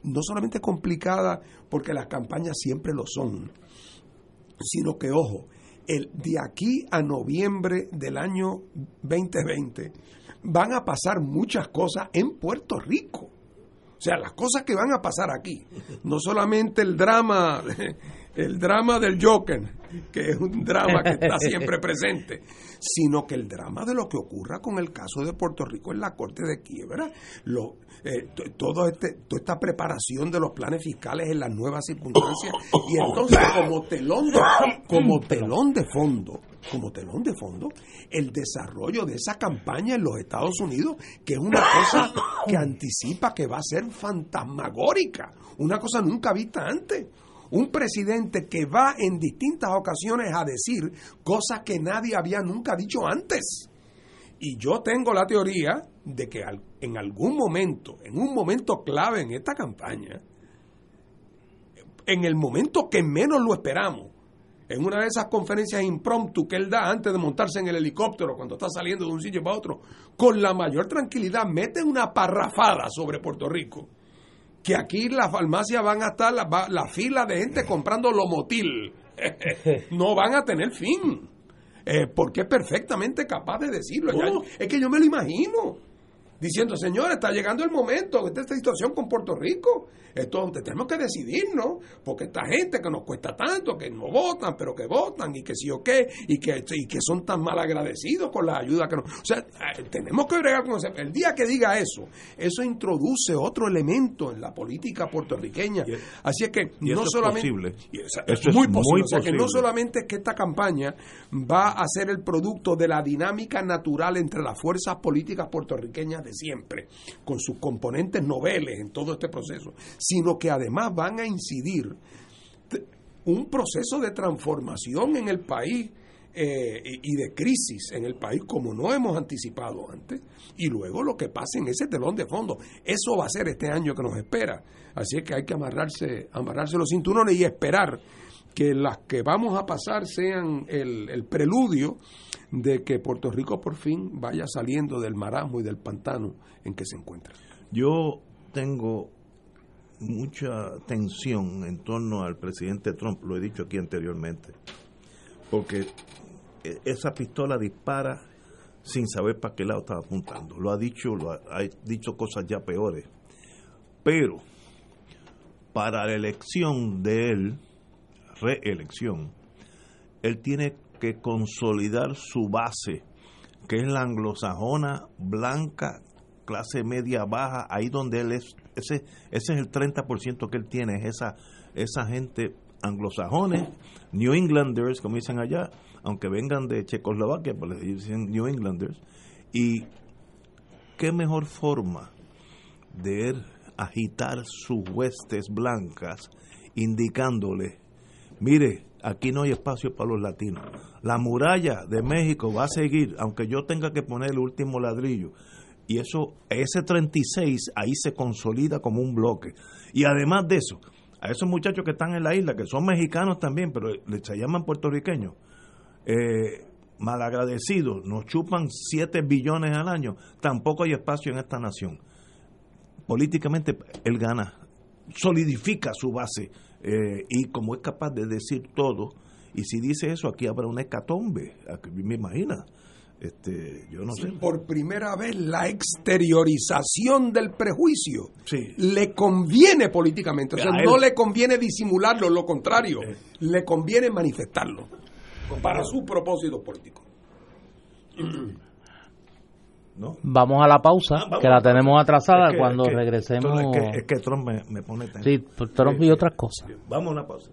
Speaker 3: no solamente complicada porque las campañas siempre lo son, sino que, ojo, el, de aquí a noviembre del año 2020 van a pasar muchas cosas en Puerto Rico. O sea, las cosas que van a pasar aquí, no solamente el drama, el drama del Joker, que es un drama que está siempre presente, sino que el drama de lo que ocurra con el caso de Puerto Rico en la Corte de Quiebra, lo, eh, todo este, toda esta preparación de los planes fiscales en las nuevas circunstancias, y entonces como telón de, como telón de fondo, como telón de fondo, el desarrollo de esa campaña en los Estados Unidos, que es una cosa que anticipa que va a ser fantasmagórica, una cosa nunca vista antes. Un presidente que va en distintas ocasiones a decir cosas que nadie había nunca dicho antes. Y yo tengo la teoría de que en algún momento, en un momento clave en esta campaña, en el momento que menos lo esperamos, en una de esas conferencias impromptu que él da antes de montarse en el helicóptero cuando está saliendo de un sitio para otro, con la mayor tranquilidad mete una parrafada sobre Puerto Rico. Que aquí las farmacias van a estar, la, la fila de gente comprando lomotil. no van a tener fin. Eh, porque es perfectamente capaz de decirlo. Ya- es que yo me lo imagino. Diciendo, señores, está llegando el momento de esta situación con Puerto Rico. Esto tenemos que decidirnos, porque esta gente que nos cuesta tanto, que no votan, pero que votan, y que sí o qué, y que, y que son tan mal agradecidos con la ayuda que nos. O sea, eh, tenemos que bregar con eso. El día que diga eso, eso introduce otro elemento en la política puertorriqueña.
Speaker 2: Y
Speaker 3: Así es que
Speaker 2: y
Speaker 3: no
Speaker 2: eso es
Speaker 3: solamente.
Speaker 2: posible.
Speaker 3: y esa-
Speaker 2: Eso es
Speaker 3: muy
Speaker 2: muy
Speaker 3: posible. o sea, que no solamente es que esta campaña va a ser el producto de la dinámica natural entre las fuerzas políticas puertorriqueñas siempre, con sus componentes noveles en todo este proceso, sino que además van a incidir un proceso de transformación en el país eh, y de crisis en el país como no hemos anticipado antes y luego lo que pase en ese telón de fondo. Eso va a ser este año que nos espera. Así que hay que amarrarse amarrarse los cinturones y esperar que las que vamos a pasar sean el preludio de que Puerto Rico por fin vaya saliendo del marasmo y del pantano en que se encuentra.
Speaker 2: Yo tengo mucha tensión en torno al presidente Trump, lo he dicho aquí anteriormente, porque e- esa pistola dispara sin saber para qué lado estaba apuntando. Lo ha dicho, lo ha, ha dicho cosas ya peores. Pero para la elección de él, reelección, él tiene que consolidar su base, que es la anglosajona blanca, clase media baja, ahí donde él es, ese, ese es el 30% que él tiene, es esa, esa gente anglosajones, New Englanders, como dicen allá, aunque vengan de Checoslovaquia, pues les dicen New Englanders, y qué mejor forma de agitar sus huestes blancas, indicándole, mire, aquí no hay espacio para los latinos. La muralla de México va a seguir, aunque yo tenga que poner el último ladrillo. Y eso, ese 36, ahí se consolida como un bloque. Y además de eso, a esos muchachos que están en la isla, que son mexicanos también, pero se llaman puertorriqueños, eh, malagradecidos, nos chupan 7 billones al año, tampoco hay espacio en esta nación. Políticamente, él gana, solidifica su base, eh, y como es capaz de decir todo, Y si dice eso, aquí habrá una hecatombe, me imagina. Este, yo no sé.
Speaker 3: Por primera vez la exteriorización del prejuicio
Speaker 2: Sí.
Speaker 3: le conviene políticamente, o sea, no le conviene disimularlo, lo contrario, le conviene manifestarlo para su propósito político.
Speaker 2: ¿no?
Speaker 1: Vamos a la pausa,
Speaker 2: Ah, vamos
Speaker 1: que la
Speaker 2: la
Speaker 1: tenemos atrasada
Speaker 2: Es que-
Speaker 1: cuando
Speaker 2: es que-
Speaker 1: regresemos.
Speaker 2: Es que, es que Trump me, me pone tenso.
Speaker 1: Sí, Trump y otras cosas.
Speaker 2: Vamos a una pausa.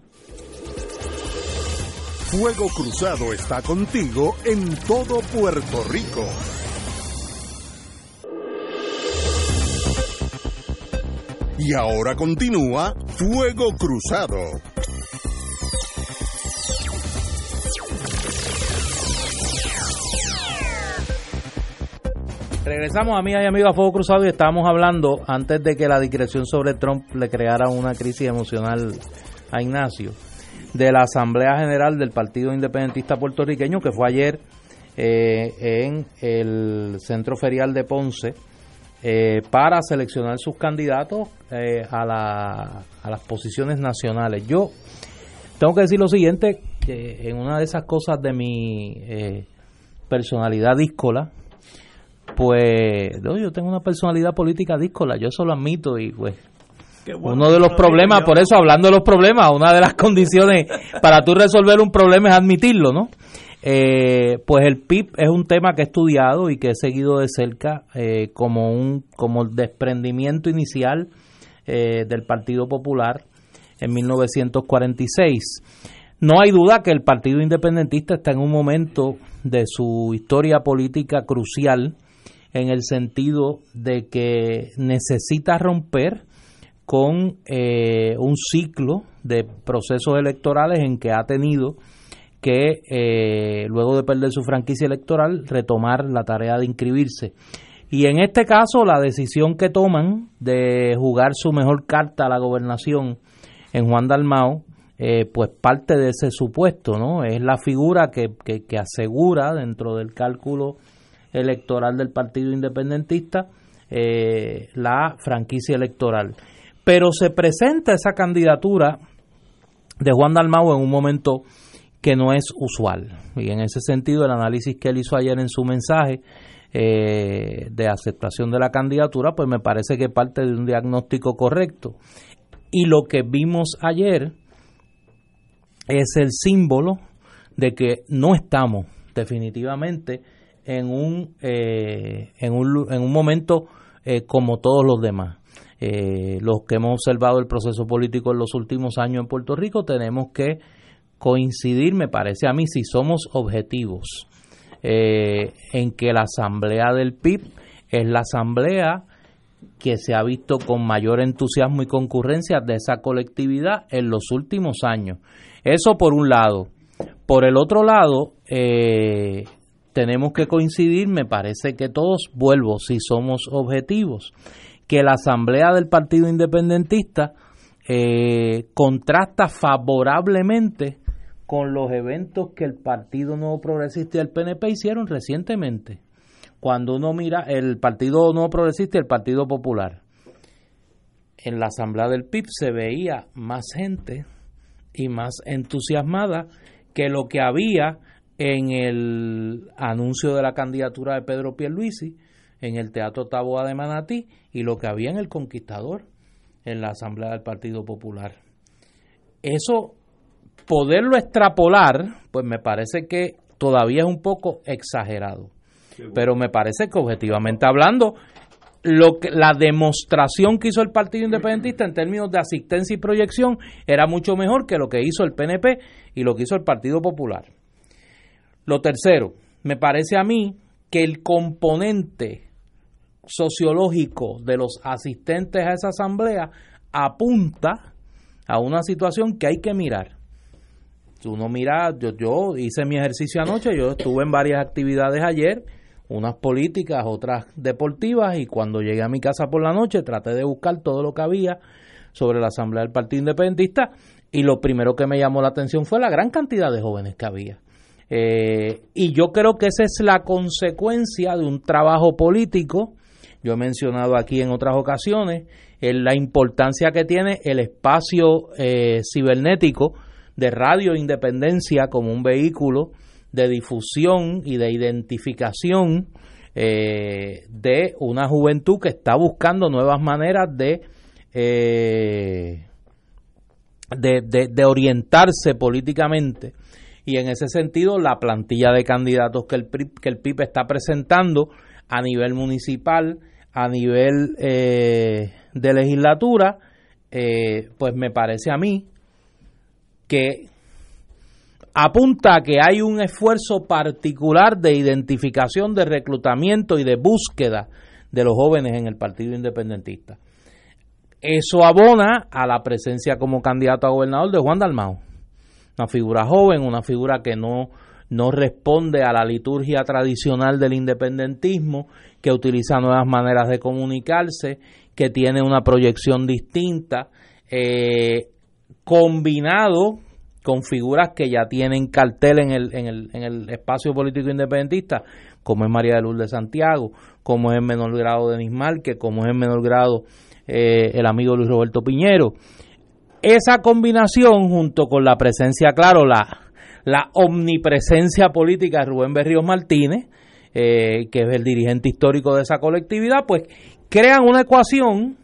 Speaker 4: Fuego Cruzado está contigo en todo Puerto Rico. Y ahora continúa Fuego Cruzado.
Speaker 1: Regresamos, amigas y amigos, a Fuego Cruzado y estábamos hablando, antes de que la discreción sobre Trump le creara una crisis emocional a Ignacio, de la Asamblea General del Partido Independentista Puertorriqueño, que fue ayer eh, en el Centro Ferial de Ponce, eh, para seleccionar sus candidatos eh, a, la- a las posiciones nacionales. Yo tengo que decir lo siguiente, que en una de esas cosas de mi eh, personalidad díscola, pues yo tengo una personalidad política díscola, yo eso lo admito y pues
Speaker 2: bueno.
Speaker 1: uno de los problemas, por eso hablando de los problemas, una de las condiciones para tú resolver un problema es admitirlo, ¿no? Eh, pues el PIB es un tema que he estudiado y que he seguido de cerca eh, como un como el desprendimiento inicial eh, del Partido Popular en 1946. No hay duda que el Partido Independentista está en un momento de su historia política crucial en el sentido de que necesita romper con eh, un ciclo de procesos electorales en que ha tenido que, eh, luego de perder su franquicia electoral, retomar la tarea de inscribirse. Y en este caso, la decisión que toman de jugar su mejor carta a la gobernación en Juan Dalmao, eh, pues parte de ese supuesto, ¿no? Es la figura que, que, asegura dentro del cálculo electoral del Partido Independentista eh, la franquicia electoral. Pero se presenta esa candidatura de Juan Dalmau en un momento que no es usual. Y en ese sentido, el análisis que él hizo ayer en su mensaje eh, de aceptación de la candidatura, pues me parece que parte de un diagnóstico correcto. Y lo que vimos ayer es el símbolo de que no estamos definitivamente en un, eh, en un, en un momento eh, como todos los demás. Eh, los que hemos observado el proceso político en los últimos años en Puerto Rico tenemos que coincidir, me parece a mí, si somos objetivos, eh, en que la asamblea del PIB es la asamblea que se ha visto con mayor entusiasmo y concurrencia de esa colectividad en los últimos años. Eso por un lado. Por el otro lado, eh, tenemos que coincidir, me parece que todos, vuelvo, si somos objetivos, que la asamblea del Partido Independentista eh, contrasta favorablemente con los eventos que el Partido Nuevo Progresista y el PNP hicieron recientemente. Cuando uno mira el Partido Nuevo Progresista y el Partido Popular, en la asamblea del PIB se veía más gente y más entusiasmada que lo que había en el anuncio de la candidatura de Pedro Pierluisi en el Teatro Taboa de Manatí y lo que había en el Conquistador en la asamblea del Partido Popular. Eso poderlo extrapolar, pues me parece que todavía es un poco exagerado. Pero me parece que objetivamente hablando, lo que la demostración que hizo el Partido Independentista en términos de asistencia y proyección era mucho mejor que lo que hizo el PNP y lo que hizo el Partido Popular. Lo tercero, me parece a mí que el componente sociológico de los asistentes a esa asamblea apunta a una situación que hay que mirar. Uno mira, yo, yo hice mi ejercicio anoche, yo estuve en varias actividades ayer, unas políticas, otras deportivas, y cuando llegué a mi casa por la noche traté de buscar todo lo que había sobre la Asamblea del Partido Independentista, y lo primero que me llamó la atención fue la gran cantidad de jóvenes que había. Eh, y yo creo que esa es la consecuencia de un trabajo político. Yo he mencionado aquí en otras ocasiones eh, la importancia que tiene el espacio eh, cibernético de Radio Independencia como un vehículo de difusión y de identificación eh, de una juventud que está buscando nuevas maneras de, de, de, orientarse políticamente. Y en ese sentido, la plantilla de candidatos que el, que el PIB está presentando a nivel municipal, a nivel eh, de legislatura, pues me parece a mí que apunta a que hay un esfuerzo particular de identificación, de reclutamiento y de búsqueda de los jóvenes en el Partido Independentista. Eso abona a la presencia como candidato a gobernador de Juan Dalmao, una figura joven, una figura que no, no responde a la liturgia tradicional del independentismo, que utiliza nuevas maneras de comunicarse, que tiene una proyección distinta, eh, combinado con figuras que ya tienen cartel en el, en el, en el espacio político independentista, como es María de Lourdes de Santiago, como es en menor grado Denis que como es en menor grado eh, el amigo Luis Roberto Piñero. Esa combinación, junto con la presencia, claro, la, la omnipresencia política de Rubén Berríos Martínez, eh, que es el dirigente histórico de esa colectividad, pues crean una ecuación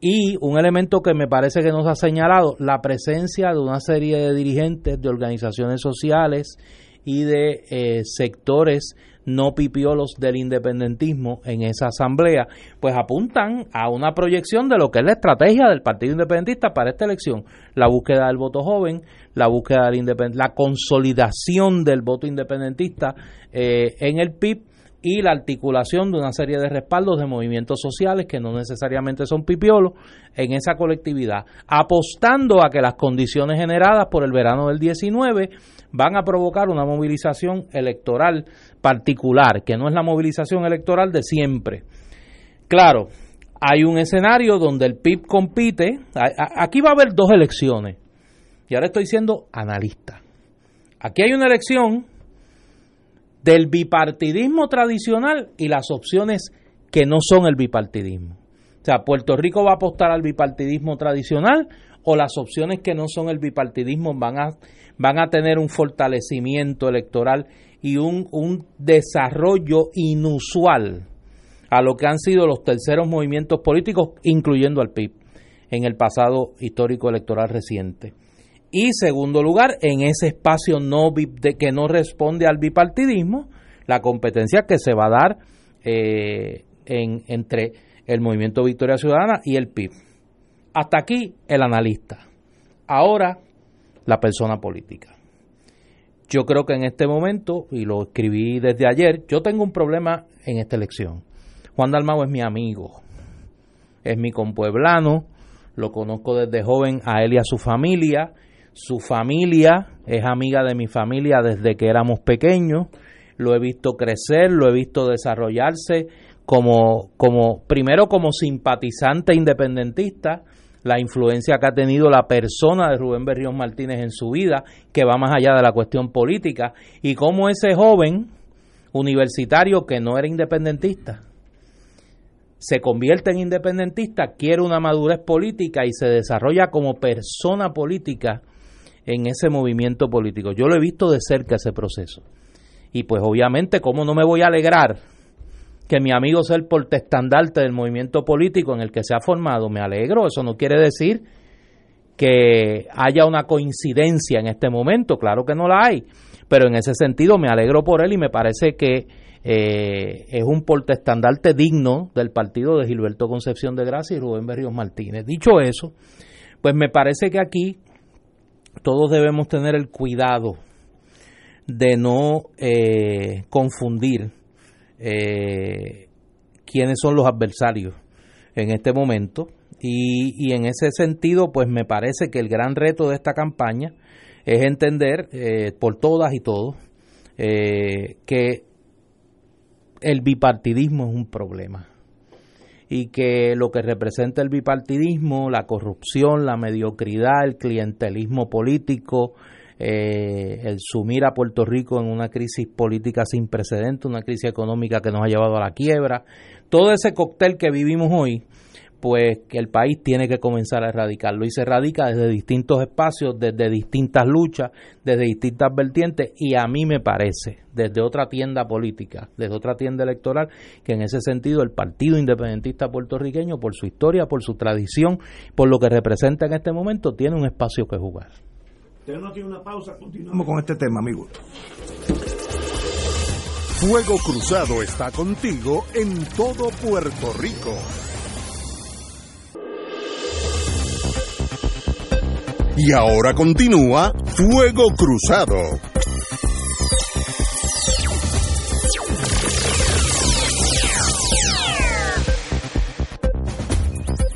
Speaker 1: y un elemento que me parece que nos ha señalado, la presencia de una serie de dirigentes de organizaciones sociales y de eh, sectores no pipiolos del independentismo en esa asamblea, pues apuntan a una proyección de lo que es la estrategia del Partido Independentista para esta elección, la búsqueda del voto joven, la búsqueda del la consolidación del voto independentista eh, en el PIB y la articulación de una serie de respaldos de movimientos sociales que no necesariamente son pipiolos en esa colectividad, apostando a que las condiciones generadas por el verano del 19 van a provocar una movilización electoral particular, que no es la movilización electoral de siempre. Claro, hay un escenario donde el PIB compite, aquí va a haber dos elecciones, y ahora estoy siendo analista. Aquí hay una elección del bipartidismo tradicional y las opciones que no son el bipartidismo. O sea, Puerto Rico va a apostar al bipartidismo tradicional o las opciones que no son el bipartidismo van a, van a tener un fortalecimiento electoral y un, un desarrollo inusual a lo que han sido los terceros movimientos políticos, incluyendo al PIB, en el pasado histórico electoral reciente. Y segundo lugar, en ese espacio que no responde al bipartidismo, la competencia que se va a dar eh, en, entre el Movimiento Victoria Ciudadana y el PIB. Hasta aquí el analista. Ahora la persona política. Yo creo que en este momento, y lo escribí desde ayer, yo tengo un problema en esta elección. Juan Dalmau es mi amigo, es mi compueblano, lo conozco desde joven a él y a su familia, su familia es amiga de mi familia desde que éramos pequeños. Lo he visto crecer, lo he visto desarrollarse como, como primero como simpatizante independentista, la influencia que ha tenido la persona de Rubén Berrión Martínez en su vida, que va más allá de la cuestión política, y cómo ese joven universitario que no era independentista se convierte en independentista, quiere una madurez política y se desarrolla como persona política en ese movimiento político. Yo lo he visto de cerca ese proceso. Y pues obviamente, ¿cómo no me voy a alegrar que mi amigo sea el portestandarte del movimiento político en el que se ha formado? Me alegro, eso no quiere decir que haya una coincidencia en este momento, claro que no la hay, pero en ese sentido me alegro por él y me parece que eh, es un portestandarte digno del partido de Gilberto Concepción de Gracia y Rubén Berrios Martínez. Dicho eso, pues me parece que aquí todos debemos tener el cuidado de no eh, confundir eh, quiénes son los adversarios en este momento. Y, en ese sentido pues me parece que el gran reto de esta campaña es entender eh, por todas y todos que el bipartidismo es un problema y que lo que representa el bipartidismo, la corrupción, la mediocridad, el clientelismo político, eh, el sumir a Puerto Rico en una crisis política sin precedentes, una crisis económica que nos ha llevado a la quiebra, todo ese cóctel que vivimos hoy, pues que el país tiene que comenzar a erradicarlo y se erradica desde distintos espacios, desde distintas luchas, desde distintas vertientes y a mí me parece, desde otra tienda política, desde otra tienda electoral, que en ese sentido el Partido Independentista puertorriqueño, por su historia, por su tradición, por lo que representa en este momento, tiene un espacio que jugar.
Speaker 2: Tenemos aquí una pausa, continuamos con este tema, amigos.
Speaker 4: Fuego Cruzado está contigo en todo Puerto Rico. Y ahora continúa Fuego Cruzado.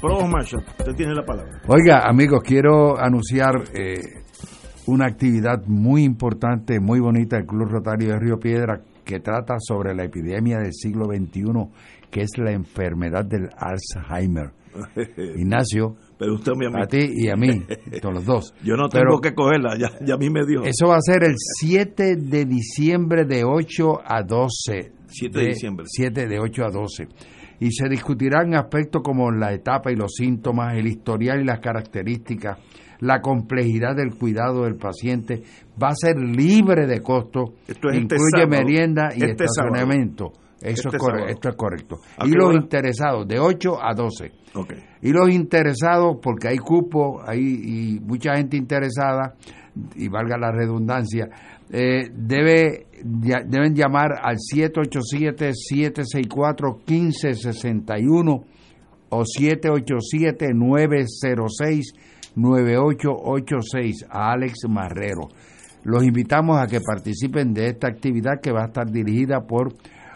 Speaker 2: Pro Marshall, usted tiene la palabra.
Speaker 5: Oiga, amigos, quiero anunciar eh, una actividad muy importante, muy bonita del Club Rotario de Río Piedra que trata sobre la epidemia del siglo XXI, que es la enfermedad del Alzheimer. Ignacio,
Speaker 2: Pero usted me
Speaker 5: a ti y a mí, todos los dos.
Speaker 2: Yo no
Speaker 5: Pero
Speaker 2: tengo que cogerla, ya, ya a mí me dio.
Speaker 5: Eso va a ser el 7 de diciembre de 8 a 12.
Speaker 2: 7 de diciembre.
Speaker 5: 7 de 8 a 12. Y se discutirán aspectos como la etapa y los síntomas, el historial y las características, la complejidad del cuidado del paciente. Va a ser libre de costo,
Speaker 2: Esto es este
Speaker 5: incluye merienda y
Speaker 2: Este
Speaker 5: estacionamiento. Eso
Speaker 2: Este
Speaker 5: es correcto, esto es correcto.
Speaker 2: ¿A
Speaker 5: Y los
Speaker 2: hora?
Speaker 5: interesados, de 8 a 12.
Speaker 2: Ok.
Speaker 5: Y los interesados, porque hay cupos, hay y mucha gente interesada, y valga la redundancia, eh, debe, ya- deben llamar al 787-764-1561 o 787-906-9886 a Alex Marrero. Los invitamos a que participen de esta actividad que va a estar dirigida por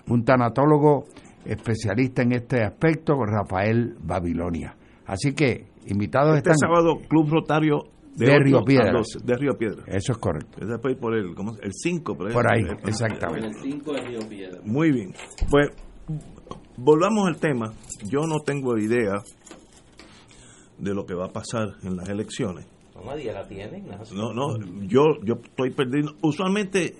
Speaker 5: un tanatólogo especialista en este aspecto, Rafael Babilonia. Así que, invitados
Speaker 2: Este
Speaker 5: están.
Speaker 2: sábado, Club Rotario de,
Speaker 5: De
Speaker 2: 8
Speaker 5: Río
Speaker 2: a
Speaker 5: Piedra.
Speaker 2: 12, de Río Piedra.
Speaker 5: Eso es correcto.
Speaker 2: Es después por el, ¿cómo se- el 5. Por ahí,
Speaker 5: Por ahí,
Speaker 2: Eh,
Speaker 5: exactamente.
Speaker 2: Muy bien. Pues volvamos al tema. Yo no tengo idea de lo que va a pasar en las elecciones.
Speaker 1: No, nadie la tiene.
Speaker 2: No, no, yo, yo estoy perdiendo. Usualmente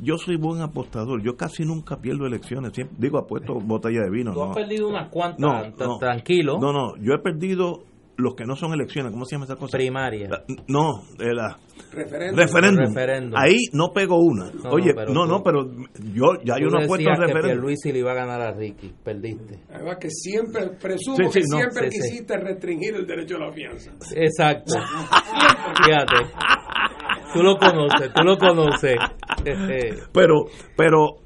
Speaker 2: yo soy buen apostador. Yo casi nunca pierdo elecciones. Siempre, digo, apuesto botella de vino.
Speaker 1: Tú has
Speaker 2: no.
Speaker 1: perdido unas cuantas,
Speaker 2: No,
Speaker 1: tra-
Speaker 2: no.
Speaker 1: tranquilo,
Speaker 2: No, no, yo he perdido los que no son elecciones. ¿Cómo se llama esa cosa?
Speaker 1: primaria.
Speaker 2: La- no, de la
Speaker 3: Referéndum.
Speaker 2: referéndum.
Speaker 1: Referéndum.
Speaker 2: Ahí no pego una.
Speaker 1: No,
Speaker 2: Oye,
Speaker 1: pero
Speaker 2: no,
Speaker 1: tú-
Speaker 2: no, pero yo ya yo no apuesto
Speaker 1: que
Speaker 2: referéndum.
Speaker 1: Pierluisi le iba a ganar a Ricky, perdiste.
Speaker 3: Además que siempre, presumo
Speaker 2: Sí, sí,
Speaker 3: que
Speaker 2: no.
Speaker 3: siempre
Speaker 1: Sí, sí.
Speaker 3: quisiste restringir el derecho a la fianza.
Speaker 1: Exacto. Fíjate. Tú lo conoces, tú lo conoces. Eh,
Speaker 2: Pero, pero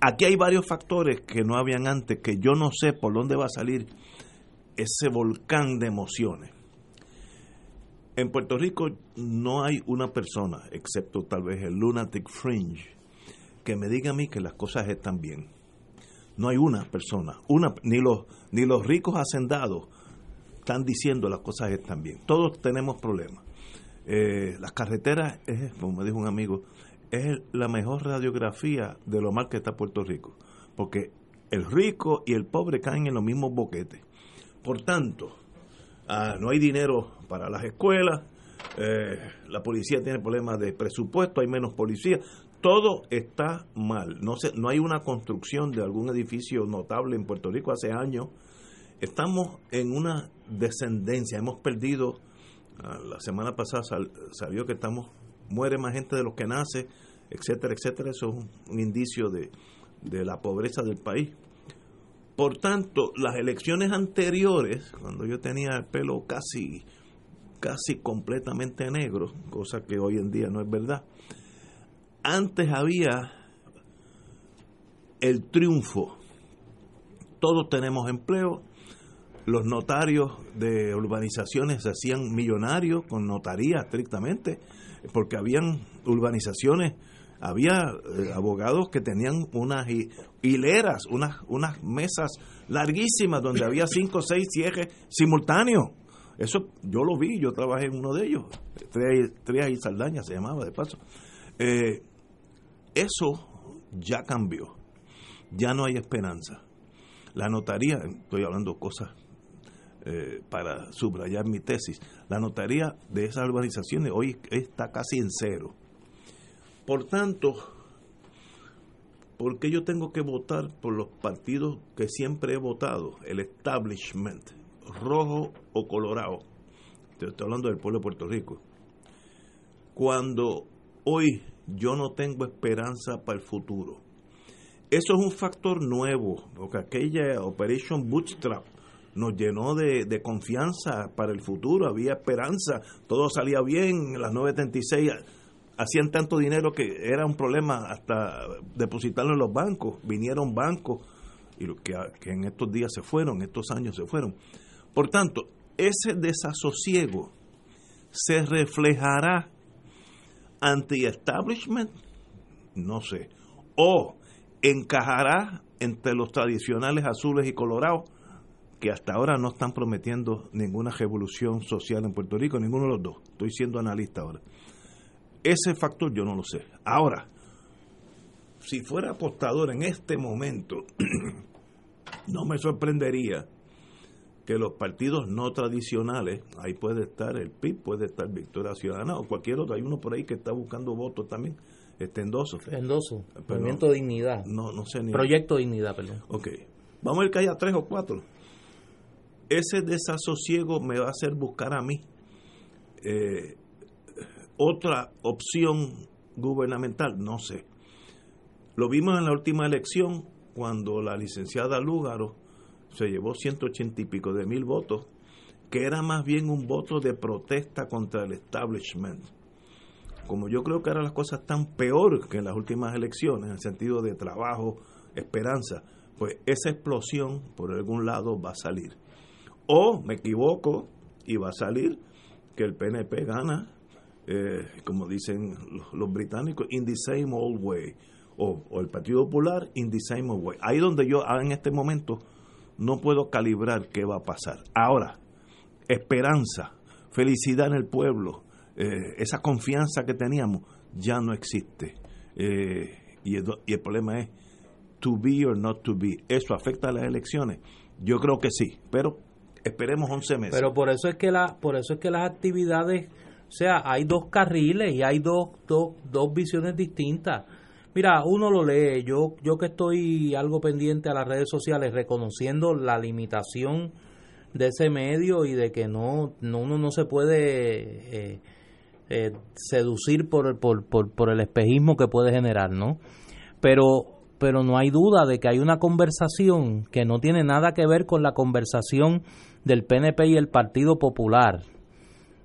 Speaker 2: aquí hay varios factores que no habían antes, que yo no sé por dónde va a salir ese volcán de emociones. En Puerto Rico no hay una persona, excepto tal vez el Lunatic Fringe, que me diga a mí que las cosas están bien. No hay una persona, una, ni los, ni los ricos hacendados están diciendo las cosas están bien. Todos tenemos problemas. Eh, las carreteras, es, como me dijo un amigo, es la mejor radiografía de lo mal que está Puerto Rico. Porque el rico y el pobre caen en los mismos boquetes. Por tanto, ah, no hay dinero para las escuelas, eh, la policía tiene problemas de presupuesto, hay menos policía, todo está mal. No, se, no hay una construcción de algún edificio notable en Puerto Rico hace años. Estamos en una descendencia, hemos perdido, la semana pasada sal- salió que estamos, muere más gente de los que nace, etcétera, etcétera, eso es un, un indicio de, de la pobreza del país. Por tanto, las elecciones anteriores, cuando yo tenía el pelo casi, casi completamente negro, cosa que hoy en día no es verdad, antes había el triunfo. Todos tenemos empleo, los notarios de urbanizaciones se hacían millonarios con notaría estrictamente, porque habían urbanizaciones, había eh, abogados que tenían unas hi- hileras, unas, unas mesas larguísimas donde había cinco o seis cierres simultáneos. Eso yo lo vi, yo trabajé en uno de ellos, Trías y Saldaña se llamaba de paso. Eh, eso ya cambió, ya no hay esperanza. La notaría, estoy hablando cosas eh, para subrayar mi tesis, la notaría de esas urbanizaciones hoy está casi en cero. Por tanto, ¿por qué yo tengo que votar por los partidos que siempre he votado? El establishment, rojo o colorado, estoy hablando del pueblo de Puerto Rico, cuando hoy yo no tengo esperanza para el futuro, eso es un factor nuevo, porque aquella Operation Bootstrap nos llenó de, confianza para el futuro, había esperanza, todo salía bien, las 936 hacían tanto dinero que era un problema hasta depositarlo en los bancos, vinieron bancos y que, que en estos días se fueron, estos años se fueron. Por tanto, ese desasosiego se reflejará anti-establishment, no sé, o encajará entre los tradicionales azules y colorados que hasta ahora no están prometiendo ninguna revolución social en Puerto Rico, ninguno de los dos. Estoy siendo analista ahora. Ese factor yo no lo sé. Ahora, si fuera apostador en este momento, no me sorprendería que los partidos no tradicionales, ahí puede estar el PIB, puede estar Victoria Ciudadana o cualquier otro, hay uno por ahí que está buscando votos también, este endoso.
Speaker 1: Endoso, Movimiento Dignidad.
Speaker 2: No, no sé ni.
Speaker 1: Proyecto Dignidad, perdón.
Speaker 2: Ok, vamos a ver que haya tres o cuatro. Ese desasosiego me va a hacer buscar a mí eh, otra opción gubernamental, no sé. Lo vimos en la última elección cuando la licenciada Lúgaro se llevó 180 y pico de mil votos, que era más bien un voto de protesta contra el establishment. Como yo creo que ahora las cosas están peor que en las últimas elecciones, en el sentido de trabajo, esperanza, pues esa explosión por algún lado va a salir. O me equivoco y va a salir que el PNP gana, eh, como dicen los, británicos, in the same old way. O, el Partido Popular, in the same old way. Ahí donde yo en este momento no puedo calibrar qué va a pasar. Ahora, esperanza, felicidad en el pueblo, eh, esa confianza que teníamos ya no existe. Eh, y, el, y el problema es to be or not to be. ¿Eso afecta a las elecciones? Yo creo que sí, pero esperemos 11 meses.
Speaker 1: Pero por eso es que la por eso es que las actividades, o sea, hay dos carriles y hay dos, dos, dos visiones distintas. Mira, uno lo lee, yo yo que estoy algo pendiente a las redes sociales reconociendo la limitación de ese medio y de que no, no uno no se puede eh, eh, seducir por, por, por, por el espejismo que puede generar, ¿no? Pero pero no hay duda de que hay una conversación que no tiene nada que ver con la conversación del PNP y el Partido Popular,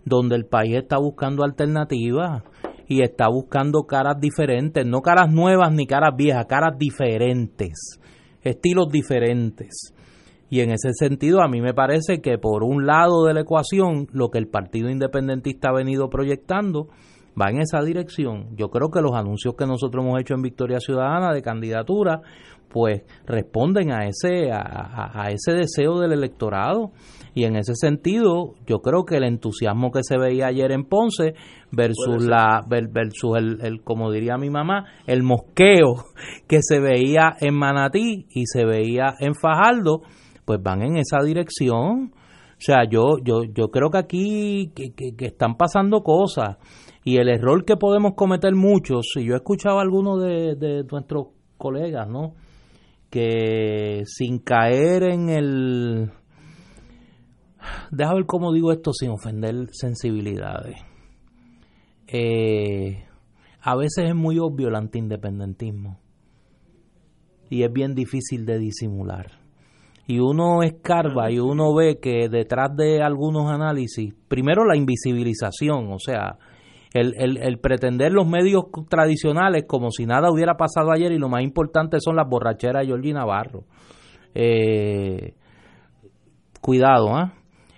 Speaker 1: donde el país está buscando alternativas y está buscando caras diferentes, no caras nuevas ni caras viejas, caras diferentes, estilos diferentes. Y en ese sentido a mí me parece que por un lado de la ecuación, lo que el Partido Independentista ha venido proyectando, va en esa dirección. Yo creo que los anuncios que nosotros hemos hecho en Victoria Ciudadana de candidatura, pues responden a ese, a, a, ese deseo del electorado. Y en ese sentido, yo creo que el entusiasmo que se veía ayer en Ponce versus la versus el, el, como diría mi mamá, el mosqueo que se veía en Manatí y se veía en Fajardo, pues van en esa dirección. O sea, yo yo yo creo que aquí que, que, que están pasando cosas y el error que podemos cometer muchos, y yo he escuchado a algunos de, de nuestros colegas, ¿no? Que sin caer en el... Deja ver cómo digo esto sin ofender sensibilidades. Eh, a veces es muy obvio el antiindependentismo y es bien difícil de disimular. Y uno escarba y uno ve que detrás de algunos análisis, primero la invisibilización, o sea, el, el, pretender los medios tradicionales como si nada hubiera pasado ayer y lo más importante son las borracheras de Georgie Navarro. Eh, cuidado, ¿eh?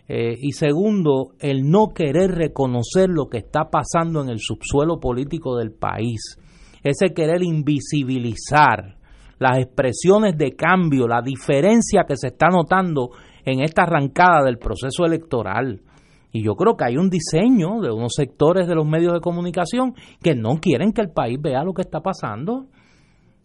Speaker 1: ¿eh? Y segundo, el no querer reconocer lo que está pasando en el subsuelo político del país. Ese querer invisibilizar las expresiones de cambio, la diferencia que se está notando en esta arrancada del proceso electoral. Y yo creo que hay un diseño de unos sectores de los medios de comunicación que no quieren que el país vea lo que está pasando,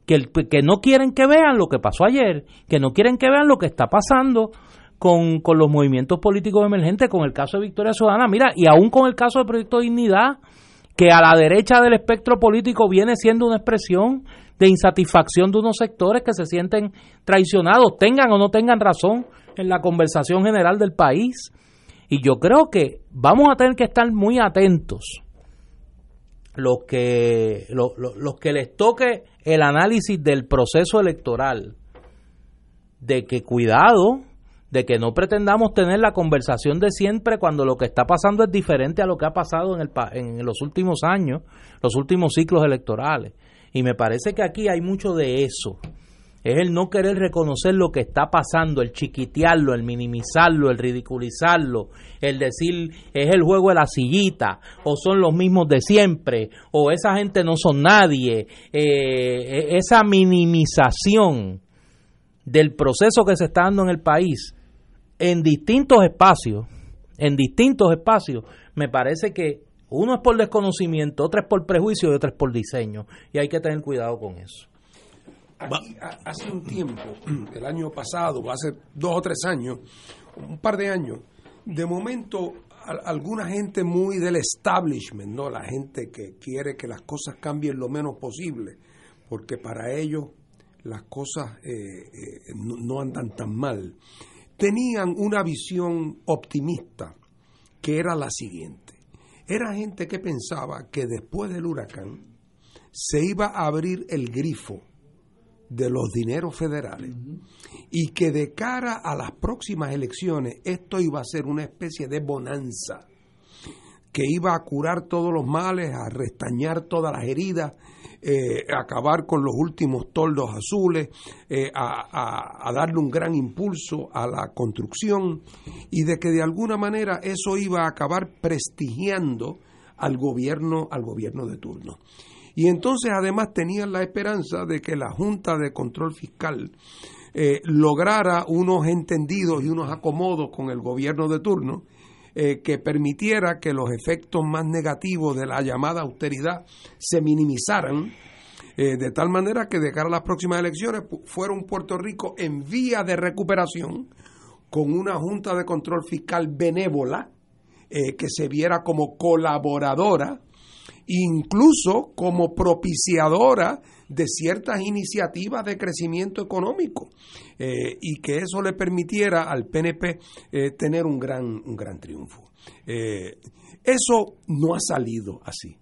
Speaker 1: que, el, que no quieren que vean lo que pasó ayer, que no quieren que vean lo que está pasando con, con los movimientos políticos emergentes, con el caso de Victoria Ciudadana, mira, y aún con el caso del Proyecto Dignidad, que a la derecha del espectro político viene siendo una expresión de insatisfacción de unos sectores que se sienten traicionados, tengan o no tengan razón en la conversación general del país. Y yo creo que vamos a tener que estar muy atentos los que, los, los que les toque el análisis del proceso electoral, de que cuidado, de que no pretendamos tener la conversación de siempre cuando lo que está pasando es diferente a lo que ha pasado en, el, en los últimos años, los últimos ciclos electorales. Y me parece que aquí hay mucho de eso. Es el no querer reconocer lo que está pasando, el chiquitearlo, el minimizarlo, el ridiculizarlo, el decir es el juego de la sillita, o son los mismos de siempre, o esa gente no son nadie. Eh, esa minimización del proceso que se está dando en el país en distintos espacios, en distintos espacios, me parece que uno es por desconocimiento, otro es por prejuicio y otro es por diseño. Y hay que tener cuidado con eso.
Speaker 3: Hace un tiempo, el año pasado, hace dos o tres años, un par de años, de momento alguna gente muy del establishment, ¿no? La gente que quiere que las cosas cambien lo menos posible, porque para ellos las cosas eh, eh, no andan tan mal tenían una visión optimista, que era la siguiente. Era gente que pensaba que después del huracán se iba a abrir el grifo de los dineros federales y que de cara a las próximas elecciones esto iba a ser una especie de bonanza que iba a curar todos los males, a restañar todas las heridas eh, acabar con los últimos toldos azules, eh, a, darle un gran impulso a la construcción y de que de alguna manera eso iba a acabar prestigiando al gobierno, al gobierno de turno. Y entonces además tenían la esperanza de que la Junta de Control Fiscal eh, lograra unos entendidos y unos acomodos con el gobierno de turno eh, que permitiera que los efectos más negativos de la llamada austeridad se minimizaran, eh, de tal manera que de cara a las próximas elecciones fuera un Puerto Rico en vía de recuperación, con una Junta de Control Fiscal benévola, que se viera como colaboradora, incluso como propiciadora de ciertas iniciativas de crecimiento económico eh, y que eso le permitiera al PNP eh, tener un gran, un gran triunfo. Eh, eso no ha salido así.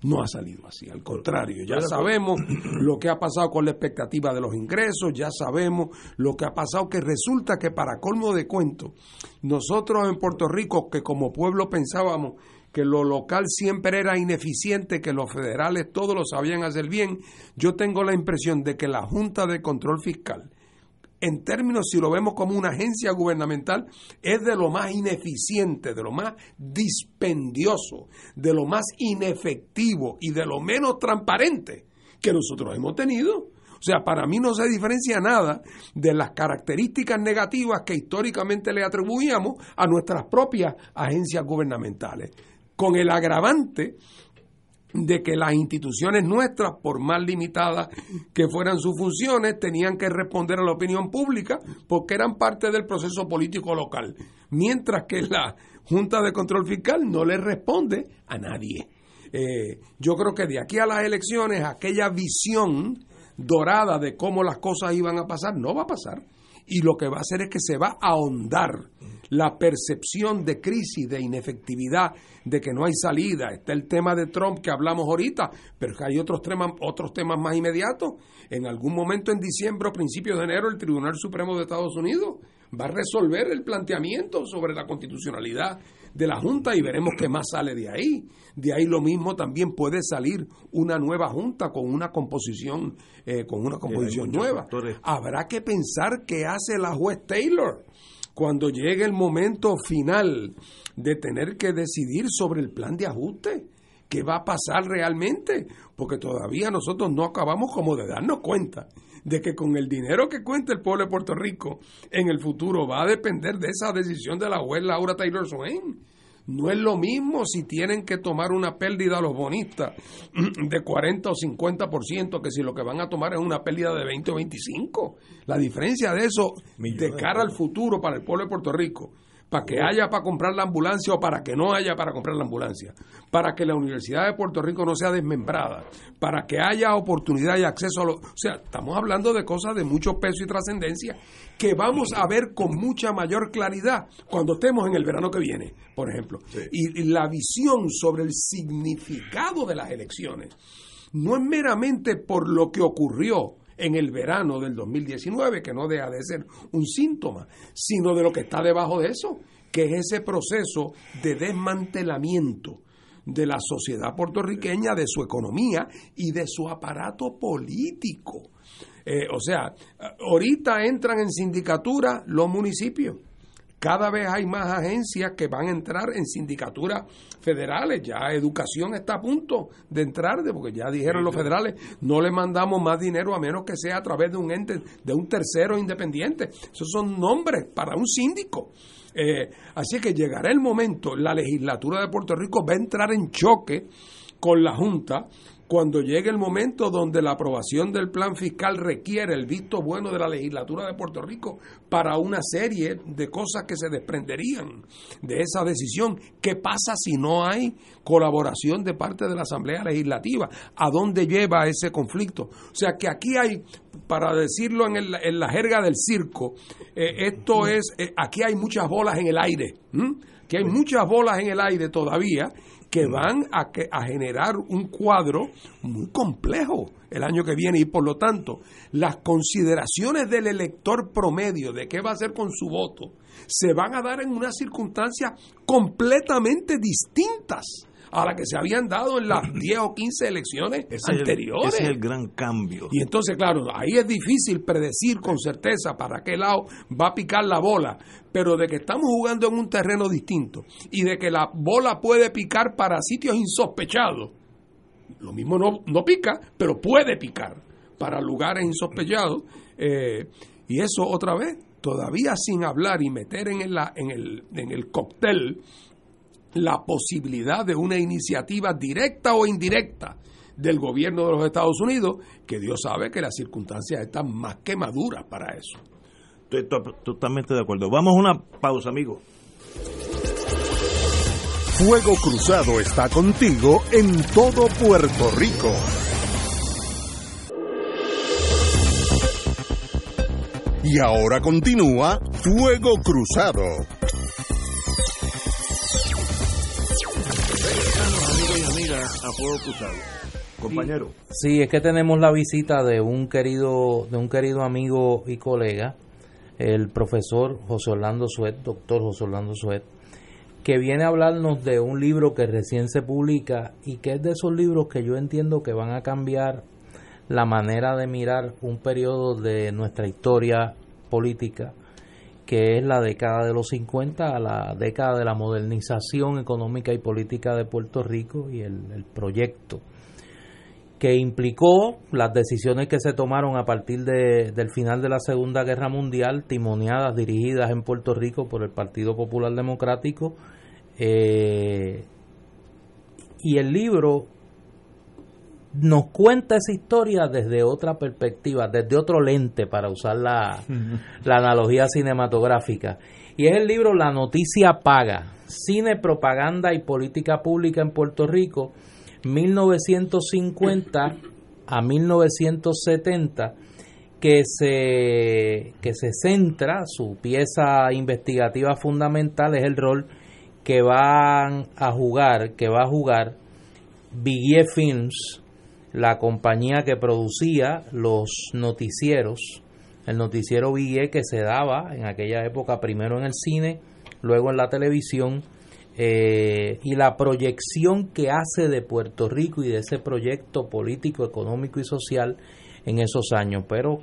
Speaker 3: No ha salido así, al contrario, ya sabemos lo que ha pasado con la expectativa de los ingresos, ya sabemos lo que ha pasado, que resulta que para colmo de cuento, nosotros en Puerto Rico, que como pueblo pensábamos que lo local siempre era ineficiente, que los federales todos lo sabían hacer bien, yo tengo la impresión de que la Junta de Control Fiscal, en términos, si lo vemos como una agencia gubernamental, es de lo más ineficiente, de lo más dispendioso, de lo más inefectivo y de lo menos transparente que nosotros hemos tenido. O sea, para mí no se diferencia nada de las características negativas que históricamente le atribuíamos a nuestras propias agencias gubernamentales con el agravante de que las instituciones nuestras, por más limitadas que fueran sus funciones, tenían que responder a la opinión pública porque eran parte del proceso político local, mientras que la Junta de Control Fiscal no le responde a nadie. Eh, yo creo que de aquí a las elecciones aquella visión dorada de cómo las cosas iban a pasar no va a pasar y lo que va a hacer es que se va a ahondar la percepción de crisis, de inefectividad, de que no hay salida. Está el tema de Trump que hablamos ahorita, pero hay otros temas, otros temas más inmediatos. En algún momento en diciembre o principios de enero el Tribunal Supremo de Estados Unidos va a resolver el planteamiento sobre la constitucionalidad de la Junta y veremos qué más sale de ahí. De ahí lo mismo también puede salir una nueva Junta con una composición, eh, con una composición nueva. Habrá que pensar qué hace la juez Taylor cuando llegue el momento final de tener que decidir sobre el plan de ajuste. ¿Qué va a pasar realmente? Porque todavía nosotros no acabamos como de darnos cuenta de que con el dinero que cuenta el pueblo de Puerto Rico en el futuro va a depender de esa decisión de la juez Laura Taylor Swain. No es lo mismo si tienen que tomar una pérdida los bonistas de 40 o 50% que si lo que van a tomar es una pérdida de 20 o 25. La diferencia de eso de cara al futuro para el pueblo de Puerto Rico para que haya para comprar la ambulancia o para que no haya para comprar la ambulancia, para que la Universidad de Puerto Rico no sea desmembrada, para que haya oportunidad y acceso a lo... O sea, estamos hablando de cosas de mucho peso y trascendencia que vamos a ver con mucha mayor claridad cuando estemos en el verano que viene, por ejemplo. Y, y la visión sobre el significado de las elecciones no es meramente por lo que ocurrió en el verano del 2019, que no deja de ser un síntoma, sino de lo que está debajo de eso, que es ese proceso de desmantelamiento de la sociedad puertorriqueña, de su economía y de su aparato político. Eh, o sea, ahorita entran en sindicatura los municipios. Cada vez hay más agencias que van a entrar en sindicaturas federales. Ya educación está a punto de entrar, de, porque ya dijeron los federales, no le mandamos más dinero a menos que sea a través de un ente, de un tercero independiente. Esos son nombres para un síndico. Eh, así que llegará el momento, la legislatura de Puerto Rico va a entrar en choque con la Junta cuando llegue el momento donde la aprobación del plan fiscal requiere el visto bueno de la legislatura de Puerto Rico para una serie de cosas que se desprenderían de esa decisión. ¿Qué pasa si no hay colaboración de parte de la Asamblea Legislativa? ¿A dónde lleva ese conflicto? O sea que aquí hay, para decirlo en, la jerga del circo, eh, esto es, eh, aquí hay muchas bolas en el aire, que hay muchas bolas en el aire todavía que van a, que, a generar un cuadro muy complejo el año que viene y por lo tanto las consideraciones del elector promedio de qué va a hacer con su voto se van a dar en unas circunstancias completamente distintas a la que se habían dado en las 10 o 15 elecciones anteriores.
Speaker 2: ese es el gran cambio.
Speaker 3: Y entonces, claro, ahí es difícil predecir con certeza para qué lado va a picar la bola, pero de que estamos jugando en un terreno distinto y de que la bola puede picar para sitios insospechados, lo mismo no, no pica, pero puede picar para lugares insospechados. Eh, y eso otra vez, todavía sin hablar y meter en, la, en, el, en el cóctel la posibilidad de una iniciativa directa o indirecta del gobierno de los Estados Unidos, que Dios sabe que las circunstancias están más que maduras para eso.
Speaker 2: Estoy totalmente de acuerdo. Vamos a una pausa, amigo.
Speaker 4: Fuego Cruzado está contigo en todo Puerto Rico. Y ahora continúa Fuego Cruzado.
Speaker 2: A. Compañero.
Speaker 1: Sí, es que tenemos la visita de un querido, de un querido amigo y colega, el profesor José Orlando Suet, doctor José Orlando Suet, que viene a hablarnos de un libro que recién se publica y que es de esos libros que yo entiendo que van a cambiar la manera de mirar un periodo de nuestra historia política que es la década de los 50 a la década de la modernización económica y política de Puerto Rico y el, proyecto que implicó las decisiones que se tomaron a partir de, del final de la Segunda Guerra Mundial, timoneadas, dirigidas en Puerto Rico por el Partido Popular Democrático. Eh, y el libro nos cuenta esa historia desde otra perspectiva, desde otro lente, para usar la, analogía cinematográfica. Y es el libro La Noticia Paga, Cine, Propaganda y Política Pública en Puerto Rico, 1950 a 1970, que se, que se centra, su pieza investigativa fundamental es el rol que van a jugar, que va a jugar Vigier Films, la compañía que producía los noticieros, el noticiero Villé que se daba en aquella época primero en el cine, luego en la televisión, eh, y la proyección que hace de Puerto Rico y de ese proyecto político, económico y social en esos años. Pero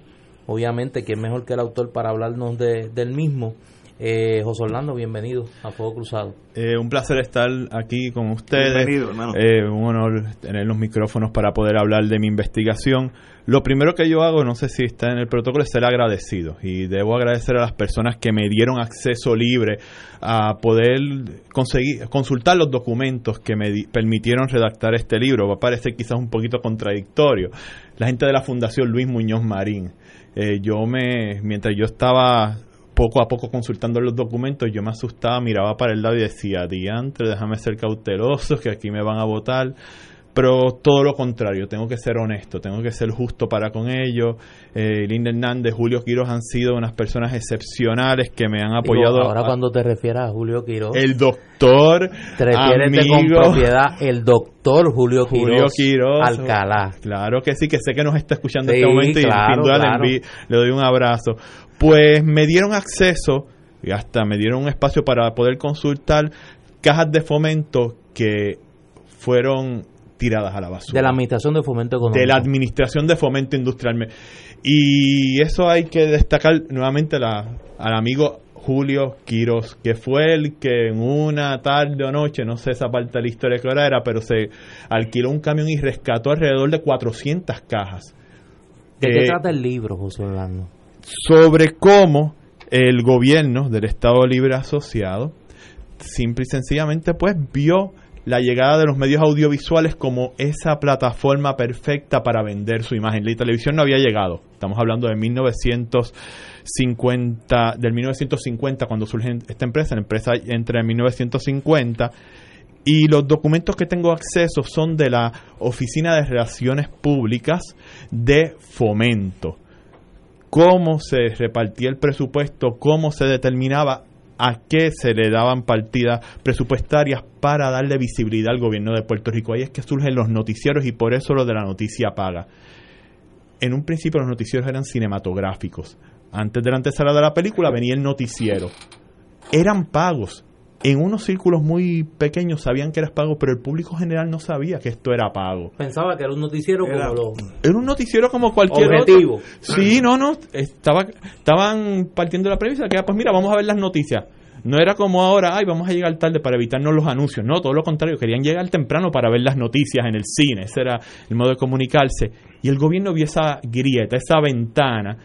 Speaker 1: obviamente, ¿quién mejor que el autor para hablarnos de, del mismo? Eh, José Orlando, bienvenido a Fuego Cruzado.
Speaker 6: Eh, un placer estar aquí con ustedes. Eh, un honor tener los micrófonos para poder hablar de mi investigación. Lo primero que yo hago, no sé si está en el protocolo, es ser agradecido. Y debo agradecer a las personas que me dieron acceso libre a poder conseguir consultar los documentos que me permitieron redactar este libro. Va a parecer quizás un poquito contradictorio. La gente de la Fundación Luis Muñoz Marín. Eh, yo me, mientras yo estaba poco a poco consultando los documentos, yo me asustaba, miraba para el lado y decía, diantre, déjame ser cauteloso, que aquí me van a votar pero todo lo contrario, tengo que ser honesto, tengo que ser justo para con ellos. Eh, Linda Hernández, Julio Quiroz han sido unas personas excepcionales que me han apoyado.
Speaker 1: ahora cuando te refieras a Julio Quiroz.
Speaker 6: El doctor.
Speaker 1: Te refieres con propiedad el doctor Julio Quiroz.
Speaker 6: Julio
Speaker 1: Alcalá.
Speaker 6: Claro que sí, que sé que nos está escuchando en este momento y sin duda le, le doy un abrazo. Pues me dieron acceso y hasta me dieron un espacio para poder consultar cajas de fomento que fueron tiradas a la basura.
Speaker 1: De la Administración de Fomento Económico.
Speaker 6: De la Administración de Fomento Industrial. Y eso hay que destacar nuevamente la, al amigo Julio Quiros, que fue el que en una tarde o noche, no sé esa parte de la historia que era, pero se alquiló un camión y rescató alrededor de 400 cajas.
Speaker 1: ¿De qué eh, trata el libro, José Orlando?
Speaker 6: Sobre cómo el gobierno del Estado Libre Asociado simple y sencillamente pues vio la llegada de los medios audiovisuales como esa plataforma perfecta para vender su imagen. La televisión no había llegado. Estamos hablando de 1950, del 1950 cuando surge esta empresa. La empresa entra en 1950 y los documentos que tengo acceso son de la Oficina de Relaciones Públicas de Fomento. Cómo se repartía el presupuesto, cómo se determinaba a qué se le daban partidas presupuestarias para darle visibilidad al gobierno de Puerto Rico. Ahí es que surgen los noticieros y por eso lo de la noticia paga. En un principio los noticieros eran cinematográficos. Antes de la antesala de la película venía el noticiero. Eran pagos. En unos círculos muy pequeños sabían que era pago, pero el público general no sabía que esto era pago.
Speaker 1: Pensaba que era un noticiero como lo...
Speaker 6: Era un noticiero como cualquier
Speaker 1: Objetivo.
Speaker 6: Sí, no, no. Estaba, estaban partiendo de la premisa que, pues mira, vamos a ver las noticias. No era como ahora, ay, vamos a llegar tarde para evitarnos los anuncios. No, todo lo contrario, querían llegar temprano para ver las noticias en el cine. Ese era el modo de comunicarse. Y el gobierno vio esa grieta, esa ventana,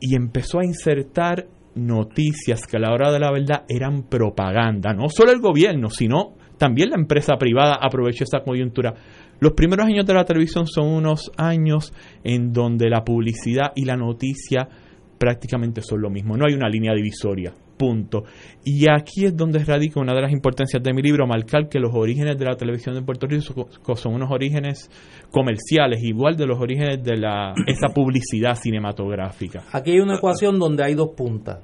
Speaker 6: y empezó a insertar noticias que a la hora de la verdad eran propaganda. No solo el gobierno, sino también la empresa privada aprovechó esa coyuntura. Los primeros años de la televisión son unos años en donde la publicidad y la noticia prácticamente son lo mismo. No hay una línea divisoria. Punto. Y aquí es donde radica una de las importancias de mi libro, marcar que los orígenes de la televisión de Puerto Rico son unos orígenes comerciales, igual de los orígenes de la, esa publicidad cinematográfica.
Speaker 1: Aquí hay una ecuación donde hay dos puntas.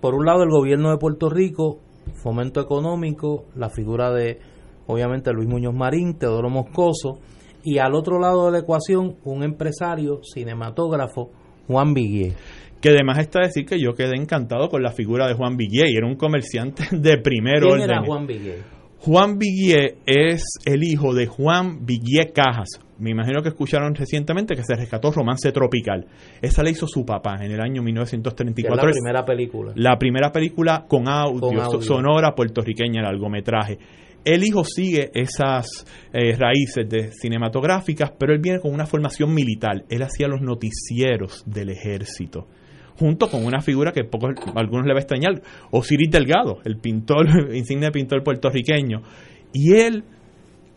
Speaker 1: Por un lado, el gobierno de Puerto Rico, fomento económico, la figura de, obviamente, Luis Muñoz Marín, Teodoro Moscoso, y al otro lado de la ecuación, un empresario, cinematógrafo, Juan Viguier
Speaker 6: que además está decir que yo quedé encantado con la figura de Juan Viguier, era un comerciante de primer
Speaker 1: ¿Quién
Speaker 6: orden.
Speaker 1: era Juan Viguier?
Speaker 6: Juan Viguier es el hijo de Juan Viguier Cajas. Me imagino que escucharon recientemente que se rescató Romance Tropical. Esa la hizo su papá en el año 1934.
Speaker 1: la primera película.
Speaker 6: La primera película con audio, sonora puertorriqueña, largometraje. El hijo sigue esas eh, raíces de cinematográficas, pero él viene con una formación militar. Él hacía los noticieros del ejército junto con una figura que pocos, algunos le va a extrañar, Osiris Delgado, el pintor, insigne pintor puertorriqueño. Y él,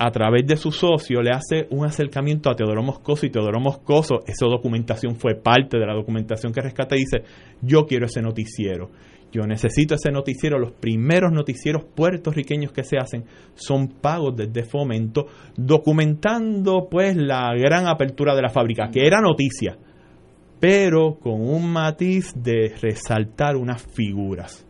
Speaker 6: a través de su socio, le hace un acercamiento a Teodoro Moscoso y Teodoro Moscoso, esa documentación fue parte de la documentación que rescata y dice, yo quiero ese noticiero. Yo necesito ese noticiero. Los primeros noticieros puertorriqueños que se hacen son pagos desde fomento, documentando pues la gran apertura de la fábrica, que era noticia pero con un matiz de resaltar unas figuras.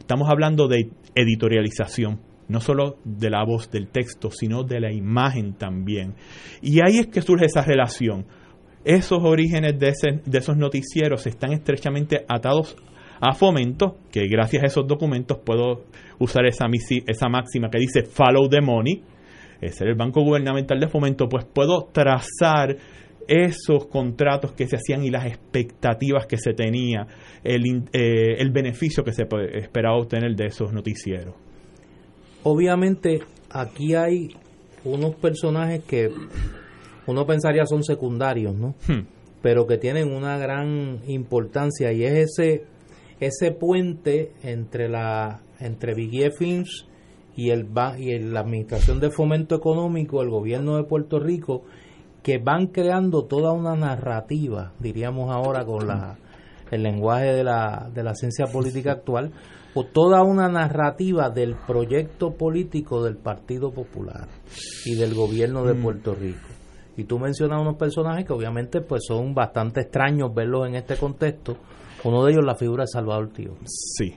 Speaker 6: Estamos hablando de editorialización, no solo de la voz del texto, sino de la imagen también. Y ahí es que surge esa relación. Esos orígenes de, esos noticieros están estrechamente atados a fomento, que gracias a esos documentos puedo usar esa, esa máxima que dice follow the money, es el banco gubernamental de fomento, pues puedo trazar esos contratos que se hacían y las expectativas que se tenía, el, eh, el beneficio que se esperaba obtener de esos noticieros.
Speaker 1: Obviamente aquí hay unos personajes que uno pensaría son secundarios, ¿no? Hmm. Pero que tienen una gran importancia y es ese ese puente entre la entre Biggie Films y el y la Administración de Fomento Económico, el gobierno de Puerto Rico que van creando toda una narrativa, diríamos ahora con la el lenguaje de la, de la ciencia política actual, o toda una narrativa del proyecto político del Partido Popular y del gobierno de mm. Puerto Rico. Y tú mencionas unos personajes que obviamente pues son bastante extraños verlos en este contexto. Uno de ellos la figura de Salvador Tío.
Speaker 6: Sí.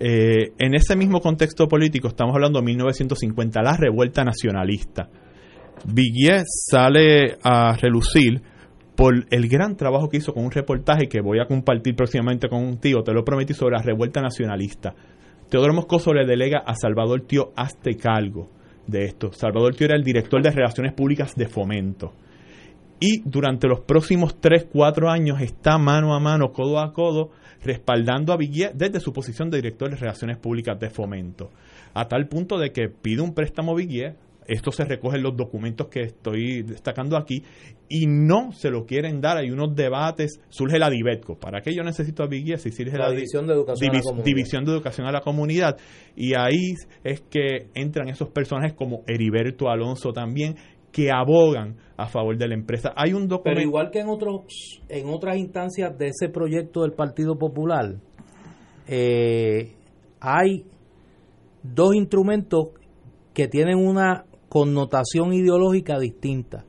Speaker 6: Eh, en ese mismo contexto político estamos hablando de 1950, la revuelta nacionalista. Villiers sale a relucir por el gran trabajo que hizo con un reportaje que voy a compartir próximamente con tío, te lo prometí, sobre la revuelta nacionalista. Teodoro Moscoso le delega a Salvador Tío hazte cargo de esto. Salvador Tío era el director de Relaciones Públicas de Fomento. Y durante los próximos 3, 4 años está mano a mano, codo a codo, respaldando a Villiers desde su posición de director de Relaciones Públicas de Fomento. A tal punto de que pide un préstamo Villiers esto se recoge en los documentos que estoy destacando aquí y no se lo quieren dar. Hay unos debates, surge la DIVETCO. ¿Para qué yo necesito a Big si surge
Speaker 1: la, división, de educación, a la
Speaker 6: división de educación a la comunidad? Y ahí es que entran esos personajes como Heriberto Alonso también que abogan a favor de la empresa. Hay un documento.
Speaker 1: Pero igual que en otros en otras instancias de ese proyecto del Partido Popular, eh, hay dos instrumentos que tienen una connotación ideológica distinta.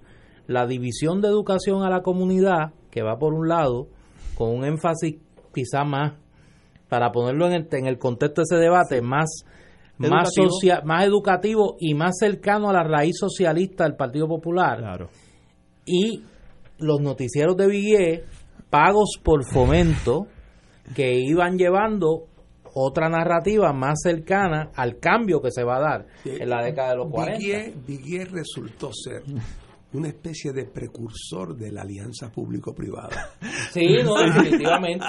Speaker 1: La división de educación a la comunidad, que va por un lado, con un énfasis quizá más, para ponerlo en el, en el contexto de ese debate, más, más, más educativo y más cercano a la raíz socialista del Partido Popular.
Speaker 6: Claro.
Speaker 1: Y los noticieros de Vigué, pagos por fomento, que iban llevando otra narrativa más cercana al cambio que se va a dar en la década de los 40.
Speaker 3: Viguier resultó ser una especie de precursor de la alianza público-privada.
Speaker 1: Sí, no, definitivamente.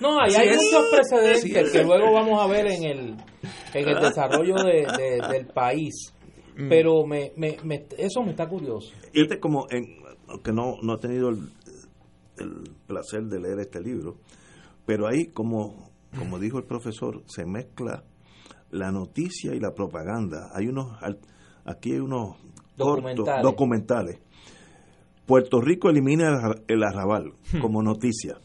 Speaker 1: No, ahí hay muchos precedentes que luego vamos a ver en el, en el desarrollo del país. Mm. Pero me, me, eso me está curioso.
Speaker 2: Y este como, en, aunque no, no he tenido el, el placer de leer este libro, pero ahí como como dijo el profesor, se mezcla la noticia y la propaganda. Hay unos aquí hay unos documentales. documentales. Puerto Rico elimina el arrabal hmm. como noticia.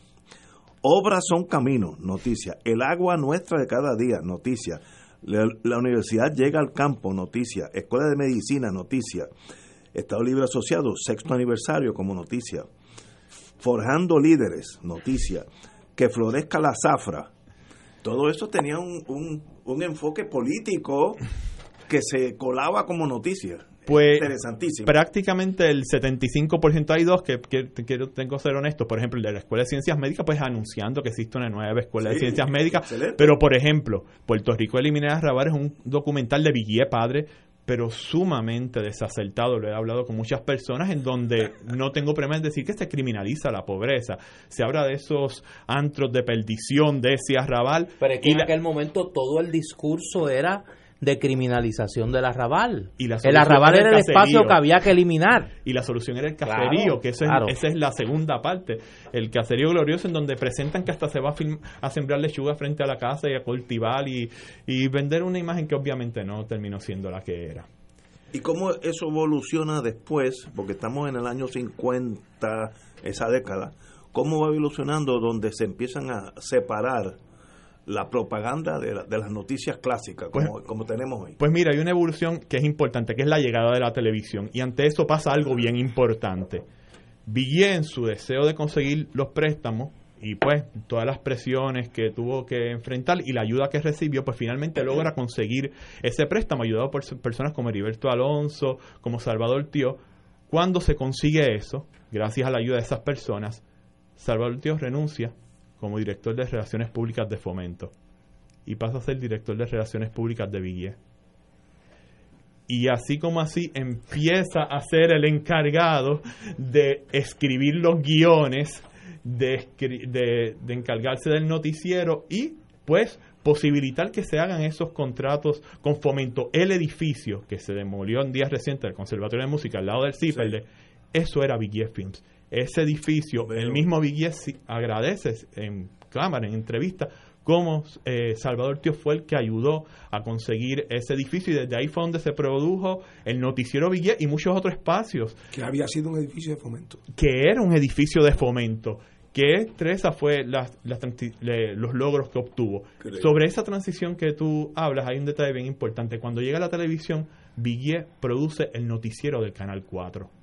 Speaker 2: Obras son caminos, noticia. El agua nuestra de cada día, noticia. La, universidad llega al campo, noticia. Escuela de medicina, noticia. Estado Libre Asociado, sexto aniversario como noticia. Forjando líderes, noticia. Que florezca la zafra, todo eso tenía un, un, enfoque político que se colaba como noticia.
Speaker 6: Pues prácticamente el 75% hay dos que, que, tengo que ser honesto, por ejemplo el de la Escuela de Ciencias Médicas, pues anunciando que existe una nueva Escuela de Ciencias Médicas, pero por ejemplo, Puerto Rico Eliminar a Rabar es un documental de Villiers Padre pero sumamente desacertado. Lo he hablado con muchas personas en donde no tengo problema en decir que se criminaliza la pobreza. Se habla de esos antros de perdición, de ese arrabal.
Speaker 1: Pero es que en aquel momento todo el discurso era de criminalización del arrabal. Y el arrabal era el, espacio que había que eliminar.
Speaker 6: Y la solución era el caserío, que esa es la segunda parte. El caserío glorioso en donde presentan que hasta se va a, sembrar lechuga frente a la casa y a cultivar y, y vender una imagen que obviamente no terminó siendo la que era.
Speaker 2: ¿Y cómo eso evoluciona después? Porque estamos en el año 50, esa década. ¿Cómo va evolucionando donde se empiezan a separar la propaganda de, las noticias clásicas pues como, como, tenemos hoy.
Speaker 6: Pues mira, hay una evolución que es importante, que es la llegada de la televisión. Y ante eso pasa algo bien importante. Villiers, en su deseo de conseguir los préstamos, y pues todas las presiones que tuvo que enfrentar y la ayuda que recibió, pues finalmente logra conseguir ese préstamo, ayudado por personas como Heriberto Alonso, como Salvador Tío. Cuando se consigue eso, gracias a la ayuda de esas personas, Salvador Tío renuncia como director de Relaciones Públicas de Fomento y pasa a ser director de Relaciones Públicas de Villiers. Y así como así empieza a ser el encargado de escribir los guiones, de, de, de encargarse del noticiero y pues posibilitar que se hagan esos contratos con fomento. El edificio que se demolió en días recientes del Conservatorio de Música al lado del CIPEL, eso era Villiers Films ese edificio, el mismo Vigues agradece en cámara, en entrevista, cómo eh, Salvador Tío fue el que ayudó a conseguir ese edificio y desde ahí fue donde se produjo el noticiero Vigués y muchos otros espacios.
Speaker 3: Que había sido un edificio de fomento.
Speaker 6: Que era un edificio de fomento qué estresa fue los logros que obtuvo. Sobre esa transición que tú hablas, hay un detalle bien importante. Cuando llega a la televisión, Villiers produce el noticiero del Canal 4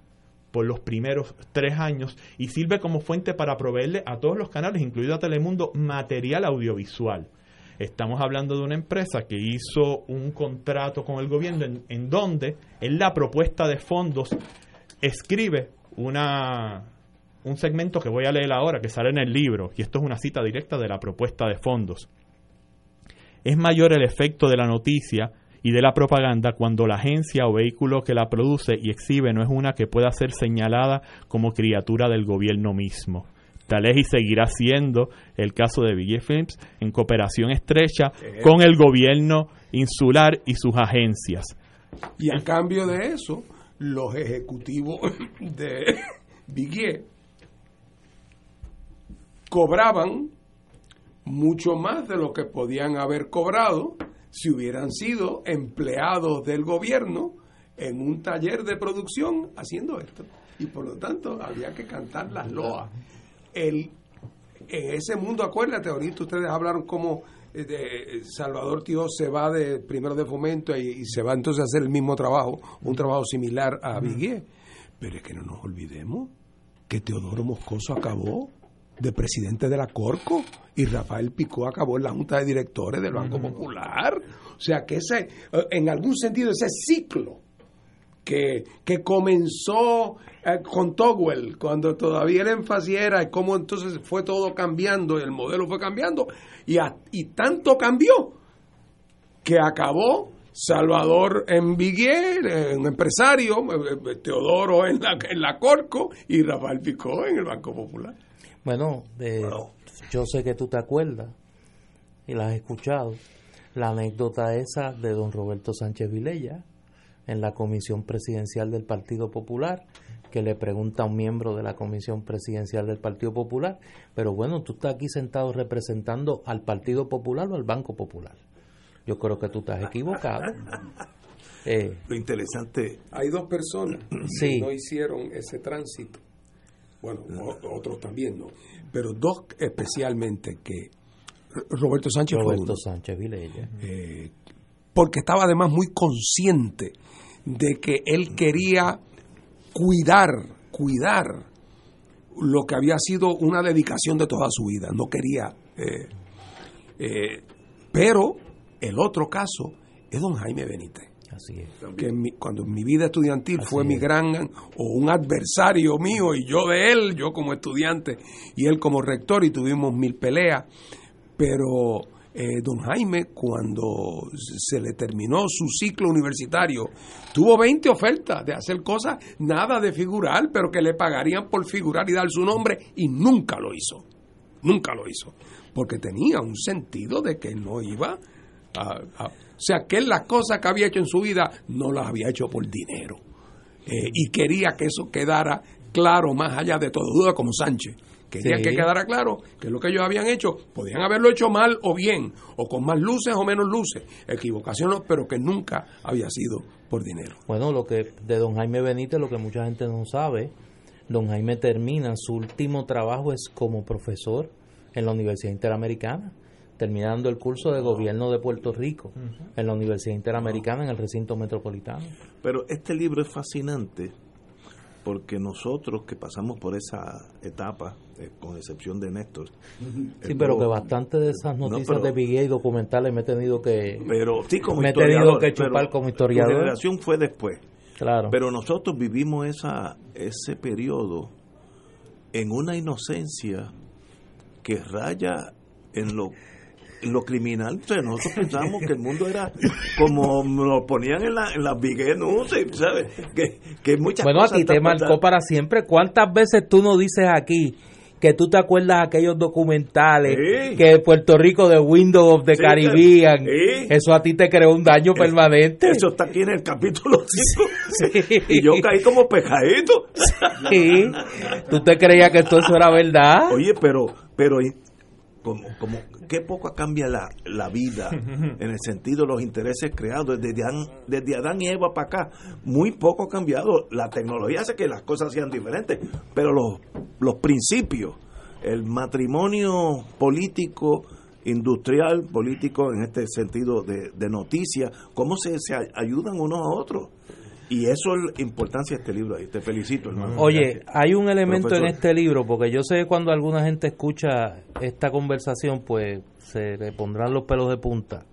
Speaker 6: por los primeros tres años y sirve como fuente para proveerle a todos los canales, incluido a Telemundo, material audiovisual. Estamos hablando de una empresa que hizo un contrato con el gobierno en, en donde en la propuesta de fondos escribe una, un segmento que voy a leer ahora, que sale en el libro, y esto es una cita directa de la propuesta de fondos. Es mayor el efecto de la noticia y de la propaganda cuando la agencia o vehículo que la produce y exhibe no es una que pueda ser señalada como criatura del gobierno mismo. Tal es y seguirá siendo el caso de Ville Films en cooperación estrecha con el gobierno insular y sus agencias.
Speaker 3: Y a cambio de eso, los ejecutivos de Villiers cobraban mucho más de lo que podían haber cobrado si hubieran sido empleados del gobierno en un taller de producción haciendo esto. Y por lo tanto había que cantar las loas. El, en ese mundo, acuérdate, ahorita ustedes hablaron como eh, de Salvador Tío se va de primero de fomento y, se va entonces a hacer el mismo trabajo, un trabajo similar a Vigué. Pero es que no nos olvidemos que Teodoro Moscoso acabó de presidente de la Corco y Rafael Picó acabó en la Junta de Directores del Banco Popular. O sea que ese, en algún sentido, ese ciclo que, que comenzó eh, con Togwell, cuando todavía el énfasis era cómo entonces fue todo cambiando, el modelo fue cambiando, y, y tanto cambió que acabó Salvador en Viguer, un empresario, eh, eh, Teodoro en la, en la Corco y Rafael Picó en el Banco Popular.
Speaker 1: Bueno, yo sé que tú te acuerdas y la has escuchado, la anécdota esa de don Roberto Sánchez Vilella en la comisión presidencial del Partido Popular, que le pregunta a un miembro de la comisión presidencial del Partido Popular, pero bueno, tú estás aquí sentado representando al Partido Popular o al Banco Popular. Yo creo que tú estás equivocado.
Speaker 3: Eh, Lo interesante, hay dos personas que no hicieron ese tránsito bueno, otros también, ¿no? Pero dos especialmente que Roberto Sánchez
Speaker 1: Roberto Sánchez Vilella.
Speaker 3: Eh, porque estaba además muy consciente de que él quería cuidar, cuidar lo que había sido una dedicación de toda su vida. No quería. Eh, eh, pero el otro caso es don Jaime Benítez. Que cuando en mi vida estudiantil fue mi gran o un adversario mío y yo de él, yo como estudiante y él como rector y tuvimos mil peleas. Pero eh, don Jaime, cuando se le terminó su ciclo universitario, tuvo 20 ofertas de hacer cosas, nada de figurar, pero que le pagarían por figurar y dar su nombre y nunca lo hizo. Nunca lo hizo. Porque tenía un sentido de que no iba a o sea, que él las cosas que había hecho en su vida no las había hecho por dinero. Eh, y quería que eso quedara claro más allá de todo duda como Sánchez. Quería que quedara claro que lo que ellos habían hecho, podían haberlo hecho mal o bien, o con más luces o menos luces, equivocaciones, pero que nunca había sido por dinero.
Speaker 1: Bueno, lo que de don Jaime Benítez, lo que mucha gente no sabe, don Jaime termina, su último trabajo es como profesor en la Universidad Interamericana terminando el curso de gobierno de Puerto Rico en la Universidad Interamericana en el recinto metropolitano.
Speaker 2: Pero este libro es fascinante porque nosotros que pasamos por esa etapa, eh, con excepción de Néstor.
Speaker 1: Sí, pero que bastante de esas noticias de Vigué y documentales me he tenido que,
Speaker 2: pero, sí, como
Speaker 1: me he tenido que chupar como historiador.
Speaker 2: La generación fue después.
Speaker 1: Claro.
Speaker 2: Pero nosotros vivimos esa, ese periodo en una inocencia que raya en lo lo criminal, nosotros pensamos que el mundo era como lo ponían en, la, en las no ¿sabes? Que, que muchas
Speaker 1: bueno, a ti te marcó para siempre. ¿Cuántas veces tú nos dices aquí que tú te acuerdas de aquellos documentales que Puerto Rico de Windows of the Caribbean, eso a ti te creó un daño permanente.
Speaker 2: Eso está aquí en el capítulo 5. Y yo caí como pejadito.
Speaker 1: Sí. ¿Tú te creías que todo eso era verdad?
Speaker 2: Oye, pero pero como, como qué poco cambia la, la vida en el sentido de los intereses creados desde Adán, desde Adán y Eva para acá. Muy poco ha cambiado. La tecnología hace que las cosas sean diferentes, pero los, los principios el matrimonio político industrial, político en este sentido de, de noticias, cómo se, se ayudan unos a otros. Y eso es la importancia de este libro ahí. Te felicito, hermano.
Speaker 1: Oye, hay un elemento en este libro, porque yo sé que cuando alguna gente escucha esta conversación, pues se le pondrán los pelos de punta.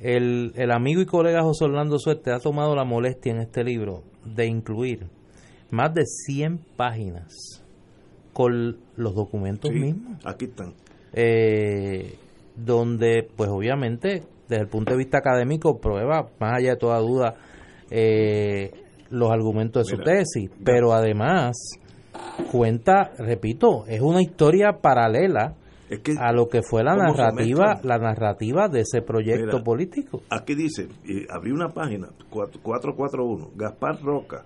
Speaker 1: El, el amigo y colega José Orlando Suerte ha tomado la molestia en este libro de incluir más de 100 páginas con los documentos mismos.
Speaker 2: Aquí están.
Speaker 1: Eh, donde, pues obviamente, desde el punto de vista académico, prueba, más allá de toda duda, eh, los argumentos de su tesis, pero además cuenta, repito, es una historia paralela a lo que fue la narrativa, la narrativa de ese proyecto político.
Speaker 2: Aquí dice, y abrí una página, 441, Gaspar Roca,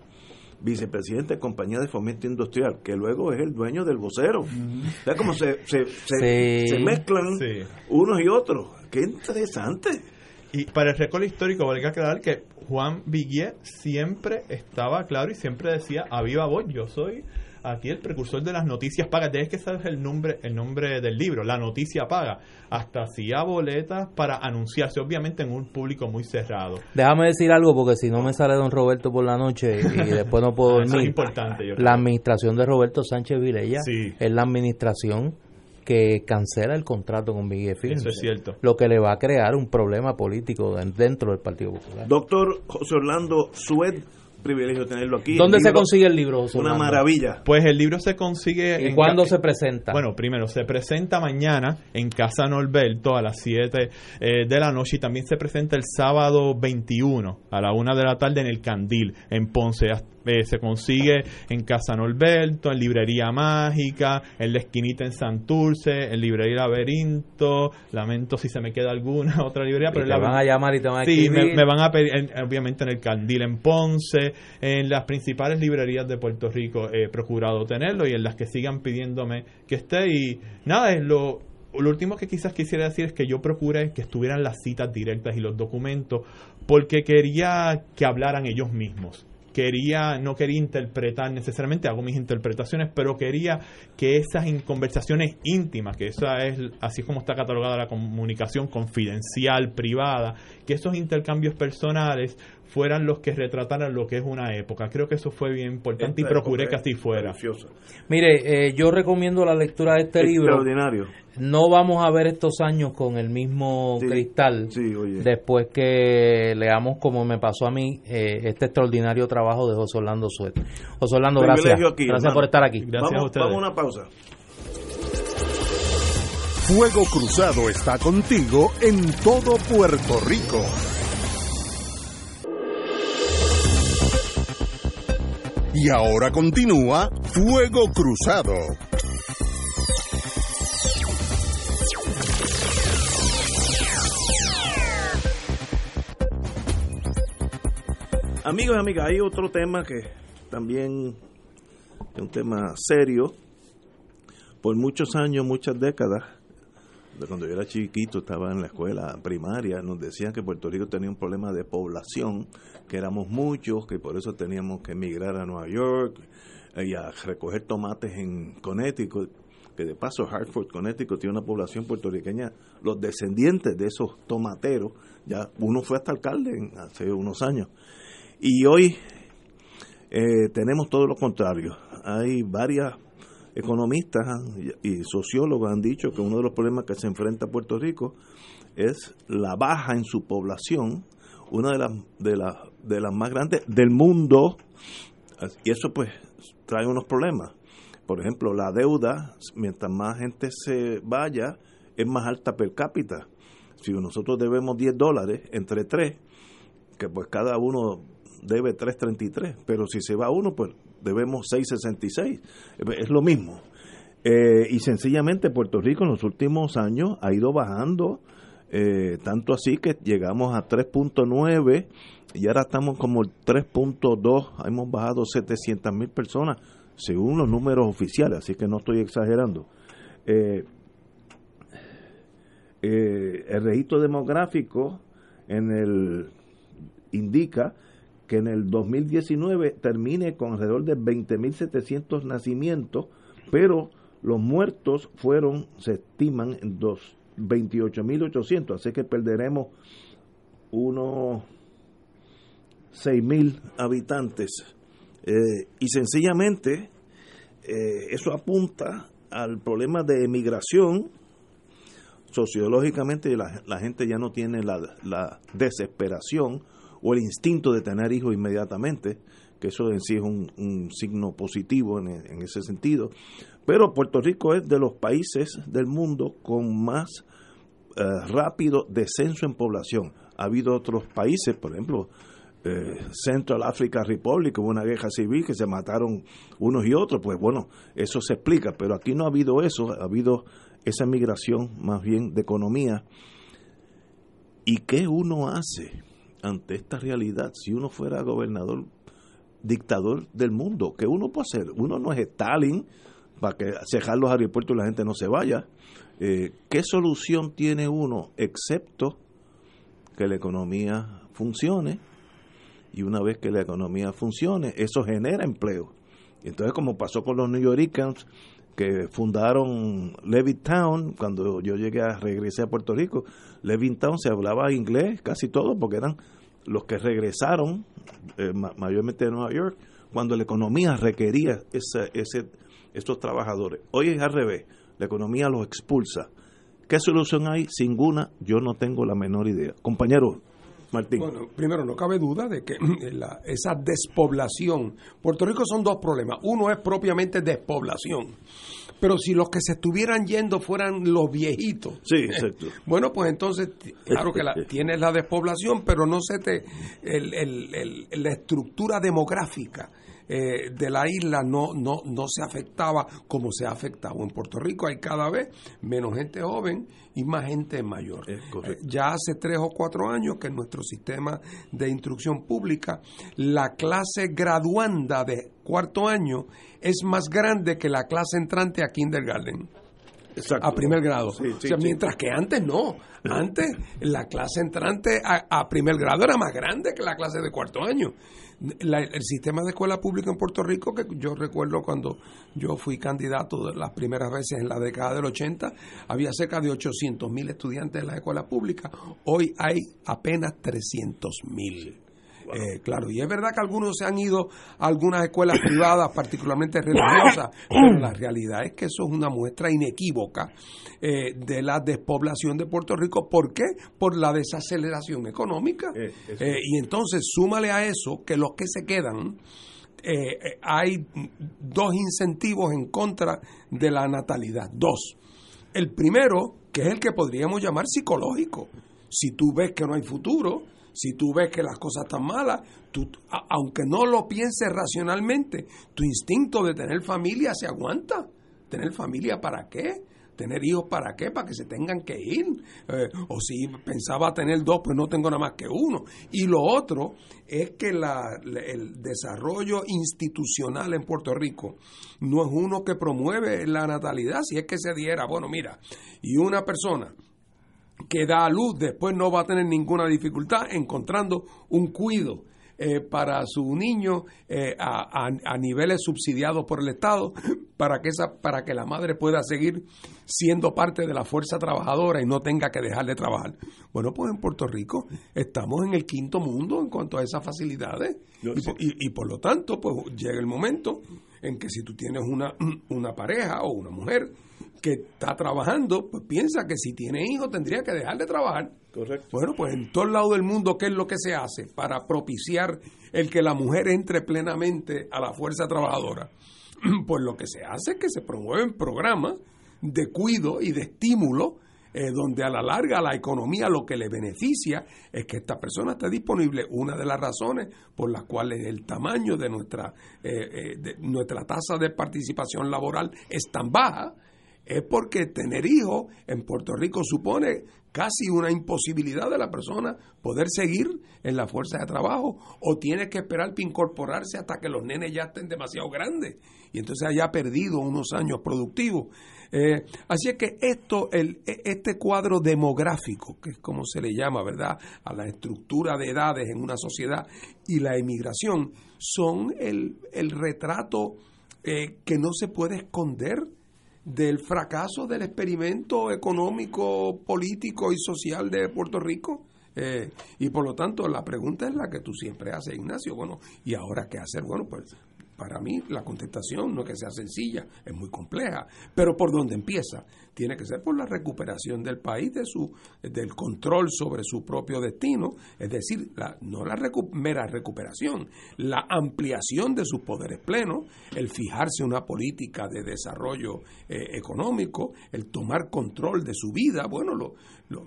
Speaker 2: vicepresidente de Compañía de Fomento Industrial, que luego es el dueño del vocero. Uh como se, se, se, mezclan unos y otros. Qué interesante.
Speaker 6: Y para el récord histórico, vale que aclarar que Juan Viguier siempre estaba claro y siempre decía a viva voz, yo soy aquí el precursor de las noticias pagas. Tienes que saber el nombre, el nombre del libro, La Noticia Paga. Hasta hacía boletas para anunciarse, obviamente en un público muy cerrado.
Speaker 1: Déjame decir algo, porque si no me sale don Roberto por la noche y después no puedo dormir.
Speaker 6: es importante.
Speaker 1: la administración de Roberto Sánchez Vilella es la administración que cancela el contrato con Miguel Films.
Speaker 6: Eso es cierto.
Speaker 1: Lo que le va a crear un problema político dentro del Partido Popular.
Speaker 2: Doctor José Orlando Sued, privilegio tenerlo aquí.
Speaker 1: ¿Dónde se consigue el libro?
Speaker 2: José Una maravilla.
Speaker 6: Pues el libro se consigue.
Speaker 1: ¿Y cuándo se presenta?
Speaker 6: Bueno, primero se presenta mañana en Casa Norberto a las 7 eh, de la noche y también se presenta el sábado 21 a la 1 de la tarde en el Candil, en Ponce. Eh, se consigue en Casa Norberto, en Librería Mágica, en La Esquinita en Santurce, en Librería Laberinto, lamento si se me queda alguna otra librería, pero
Speaker 1: te van a llamar y te van a
Speaker 6: Sí, me, van a pedir, obviamente en el Candil en Ponce, en las principales librerías de Puerto Rico he procurado tenerlo y en las que sigan pidiéndome que esté. Y nada, es lo lo último que quizás quisiera decir es que yo procuré que estuvieran las citas directas y los documentos porque quería que hablaran ellos mismos quería, no quería interpretar necesariamente, hago mis interpretaciones, pero quería que esas conversaciones íntimas, que esa es así como está catalogada la comunicación confidencial, privada, que esos intercambios personales fueran los que retrataran lo que es una época. Creo que eso fue bien importante y procuré que así fuera.
Speaker 1: Mire, eh, yo recomiendo la lectura de este libro. No vamos a ver estos años con el mismo cristal después que leamos, como me pasó a mí, eh, este extraordinario trabajo de José Orlando Suerte. José Orlando, gracias. gracias por estar aquí.
Speaker 2: Gracias
Speaker 1: vamos,
Speaker 2: a ustedes. Vamos a una pausa.
Speaker 4: Fuego Cruzado está contigo en todo Puerto Rico. Y ahora continúa Fuego Cruzado.
Speaker 2: Amigos y amigas, hay otro tema que también es un tema serio. Por muchos años, muchas décadas, cuando yo era chiquito, estaba en la escuela primaria, nos decían que Puerto Rico tenía un problema de población que éramos muchos, que por eso teníamos que emigrar a Nueva York eh, y a recoger tomates en Connecticut, que de paso Hartford, Connecticut tiene una población puertorriqueña, los descendientes de esos tomateros, ya uno fue hasta alcalde hace unos años. Y hoy eh, tenemos todo lo contrario. Hay varias economistas y sociólogos han dicho que uno de los problemas que se enfrenta Puerto Rico es la baja en su población una de las, de, las, de las más grandes del mundo, y eso pues trae unos problemas. Por ejemplo, la deuda, mientras más gente se vaya, es más alta per cápita. Si nosotros debemos 10 dólares entre tres, que pues cada uno debe 3.33, pero si se va uno, pues debemos 6.66. Es lo mismo. Eh, y sencillamente Puerto Rico en los últimos años ha ido bajando eh, tanto así que llegamos a 3.9 y ahora estamos como el 3.2, hemos bajado 700 mil personas según los números oficiales, así que no estoy exagerando. Eh, el registro demográfico en el indica que en el 2019 termine con alrededor de 20.700 nacimientos, pero Los muertos fueron, se estiman, en 28.800, así que perderemos unos 6.000 habitantes. Eh, y sencillamente eh, eso apunta al problema de emigración. Sociológicamente la gente ya no tiene la, desesperación o el instinto de tener hijos inmediatamente, que eso en sí es un, signo positivo en, ese sentido. Pero Puerto Rico es de los países del mundo con más eh, rápido descenso en población. Ha habido otros países, por ejemplo, eh, Central Africa Republic, hubo una guerra civil que se mataron unos y otros, pues bueno, eso se explica, pero aquí no ha habido eso, ha habido esa migración más bien de economía. ¿Y qué uno hace ante esta realidad si uno fuera gobernador, dictador del mundo? ¿Qué uno puede hacer? Uno no es Stalin para que cerrar los aeropuertos y la gente no se vaya. Eh, ¿Qué solución tiene uno excepto que la economía funcione? y una vez que la economía funcione, eso genera empleo. Entonces, como pasó con los New Yorkers que fundaron Levittown, cuando yo llegué a regresé a Puerto Rico, Levittown se hablaba inglés casi todo porque eran los que regresaron eh, mayormente de Nueva York cuando la economía requería ese, ese, estos trabajadores. Hoy es al revés, la economía los expulsa. ¿Qué solución hay? Ninguna, yo no tengo la menor idea. Compañero,
Speaker 3: bueno, primero, no cabe duda de que esa despoblación. Puerto Rico son dos problemas. Uno es propiamente despoblación. Pero si los que se estuvieran yendo fueran los viejitos.
Speaker 2: Sí, exacto.
Speaker 3: bueno, pues entonces, claro que la, tienes la despoblación, pero no se te. la estructura demográfica eh, de la isla no, no, no se afectaba como se ha afectado. En Puerto Rico hay cada vez menos gente joven y más gente mayor. Eh, ya hace tres o cuatro años que en nuestro sistema de instrucción pública la clase graduanda de cuarto año es más grande que la clase entrante a kindergarten. a primer grado. mientras que antes no. Antes la clase entrante a, primer grado era más grande que la clase de cuarto año el sistema de escuela pública en Puerto Rico, que yo recuerdo cuando yo fui candidato las primeras veces en la década del 80, había cerca de 800 mil estudiantes en la escuela pública. Hoy hay apenas 300 mil. Eh, claro, y es verdad que algunos se han ido a algunas escuelas privadas, particularmente religiosas, pero la realidad es que eso es una muestra inequívoca eh, de la despoblación de Puerto Rico. ¿Por qué? Por la desaceleración económica. Eh, y entonces, súmale a eso que los que se quedan, hay dos incentivos en contra de la natalidad. Dos. El primero, que es el que podríamos llamar psicológico. Si tú ves que no hay futuro, si tú ves que las cosas están malas, tú, aunque no lo pienses racionalmente, tu instinto de tener familia se aguanta. ¿Tener familia para qué? ¿Tener hijos para qué? Para que se tengan que ir. Eh, o si pensaba tener dos, pues no tengo nada más que uno. Y lo otro es que el desarrollo institucional en Puerto Rico no es uno que promueve la natalidad. Si es que se diera, bueno, mira, y una persona que da a luz después no va a tener ninguna dificultad encontrando un cuido eh, para su niño eh, a, a, niveles subsidiados por el Estado para que esa para que la madre pueda seguir siendo parte de la fuerza trabajadora y no tenga que dejar de trabajar. Bueno, pues en Puerto Rico estamos en el quinto mundo en cuanto a esas facilidades y, y, por lo tanto pues llega el momento en que si tú tienes una, una pareja o una mujer que está trabajando, pues piensa que si tiene hijos tendría que dejar de trabajar.
Speaker 2: Correcto.
Speaker 3: Bueno, pues en todo el lado del mundo, ¿qué es lo que se hace para propiciar el que la mujer entre plenamente a la fuerza trabajadora? Pues lo que se hace es que se promueven programas de cuido y de estímulo eh, donde a la larga la economía lo que le beneficia es que esta persona esté disponible. Una de las razones por las cuales el tamaño de nuestra, eh, eh, de nuestra tasa de participación laboral es tan baja es porque tener hijos en Puerto Rico supone casi una imposibilidad de la persona poder seguir en la fuerza de trabajo o tiene que esperar para incorporarse hasta que los nenes ya estén demasiado grandes y entonces haya perdido unos años productivos. Eh, así es que esto, el, e, este cuadro demográfico, que es como se le llama, ¿verdad?, a la estructura de edades en una sociedad y la emigración, son el, retrato eh, que no se puede esconder del fracaso del experimento económico, político y social de Puerto Rico. Eh, y por lo tanto, la pregunta es la que tú siempre haces, Ignacio. Bueno, ¿y ahora qué hacer? Bueno, pues para mí la contestación no es que sea sencilla, es muy compleja, pero ¿por dónde empieza? Tiene que ser por la recuperación del país de su del control sobre su propio destino, es decir, la, no la mera recuperación, la ampliación de sus poderes plenos, el fijarse una política de desarrollo eh, económico, el tomar control de su vida, bueno, lo, lo,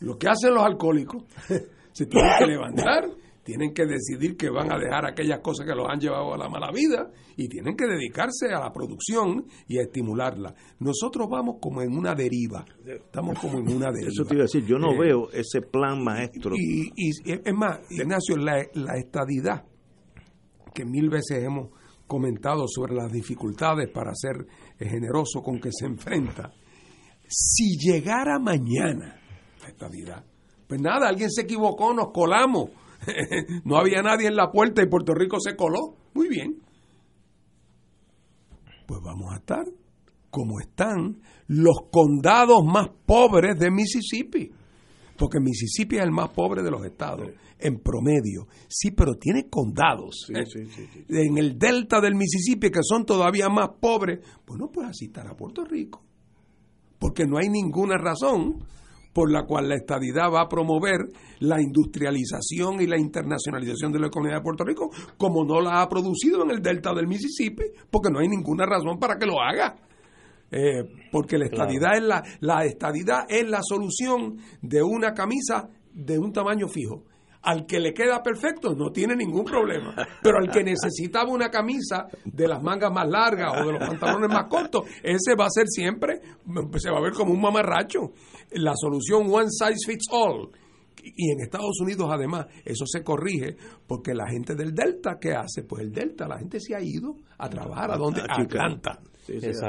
Speaker 3: lo que hacen los alcohólicos, se tienen que levantar tienen que decidir que van a dejar aquellas cosas que los han llevado a la mala vida y tienen que dedicarse a la producción y a estimularla. Nosotros vamos como en una deriva, estamos como en una deriva.
Speaker 2: Eso te iba a decir, yo no eh, veo ese plan maestro.
Speaker 3: Y, es más, Ignacio, la, la estadidad, que mil veces hemos comentado sobre las dificultades para ser generoso con que se enfrenta, si llegara mañana la estadidad, pues nada, alguien se equivocó, nos colamos no había nadie en la puerta y Puerto Rico se coló. Muy bien. Pues vamos a estar como están los condados más pobres de Mississippi. Porque Mississippi es el más pobre de los estados, en promedio. Sí, pero tiene condados. en el delta del Mississippi, que son todavía más pobres. Bueno, pues así estará Puerto Rico. Porque no hay ninguna razón por la cual la estadidad va a promover la industrialización y la internacionalización de la economía de Puerto Rico, como no la ha producido en el delta del Mississippi, porque no hay ninguna razón para que lo haga. Eh, porque la estadidad, es la, la estadidad es la solución de una camisa de un tamaño fijo. Al que le queda perfecto no tiene ningún problema. Pero al que necesitaba una camisa de las mangas más largas o de los pantalones más cortos, ese va a ser siempre, se va a ver como un mamarracho. La solución one size fits all. Y en Estados Unidos además eso se corrige porque la gente del Delta, ¿qué hace? Pues el Delta, la gente se ha ido a trabajar a donde? A Atlanta.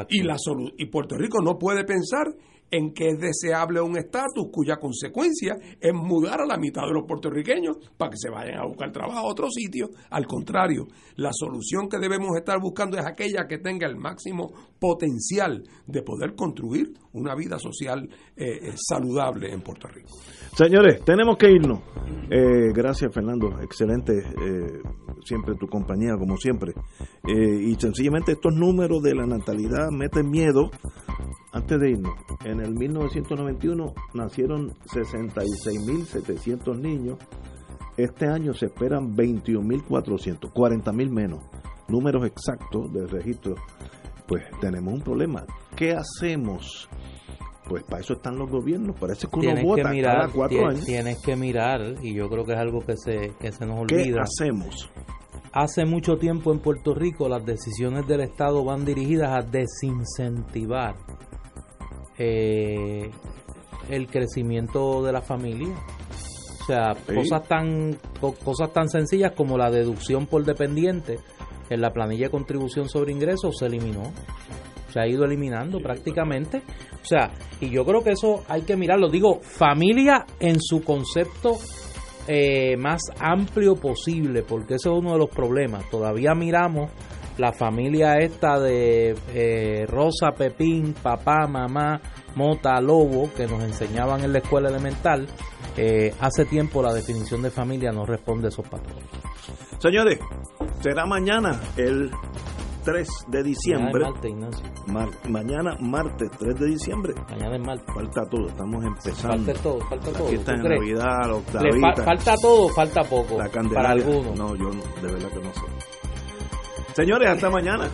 Speaker 3: y, la y Puerto Rico no puede pensar en que es deseable un estatus cuya consecuencia es mudar a la mitad de los puertorriqueños para que se vayan a buscar trabajo a otro sitio. Al contrario, la solución que debemos estar buscando es aquella que tenga el máximo potencial de poder construir una vida social eh, eh, saludable en Puerto Rico.
Speaker 2: Señores, tenemos que irnos. Eh, gracias, Fernando. Excelente, siempre tu compañía, como siempre. y sencillamente estos números de la natalidad meten miedo. Antes de irnos, en el 1991 nacieron 66.700 niños. Este año se esperan 21.400, 40.000 menos. Números exactos del registro. Pues tenemos un problema. ¿Qué hacemos? Pues para eso están los gobiernos. Parece que uno vota cada cuatro años.
Speaker 1: Tienes que mirar, y yo creo que es algo que se, que se nos olvida.
Speaker 2: ¿Qué hacemos?
Speaker 1: Hace mucho tiempo en Puerto Rico las decisiones del Estado van dirigidas a desincentivar eh, el crecimiento de la familia. O sea, cosas tan cosas tan sencillas como la deducción por dependiente en la planilla de contribución sobre ingresos se eliminó. Se ha ido eliminando prácticamente. O sea, y yo creo que eso hay que mirarlo. Digo, familia en su concepto eh, más amplio posible, porque ese es uno de los problemas. Todavía miramos la familia esta de eh, Rosa, Pepín, papá, mamá, Mota, Lobo, que nos enseñaban en la escuela elemental, eh, hace tiempo la definición de familia no responde a esos patrones.
Speaker 2: Señores, será mañana el 3 de diciembre. mañana martes 3 de diciembre.
Speaker 1: Mañana es martes.
Speaker 2: Falta todo, estamos empezando.
Speaker 1: Falta todo, falta todo.
Speaker 2: Aquí está en Navidad,
Speaker 1: falta todo, falta poco. para algunos.
Speaker 2: No, yo de verdad que no sé. Señores, hasta mañana.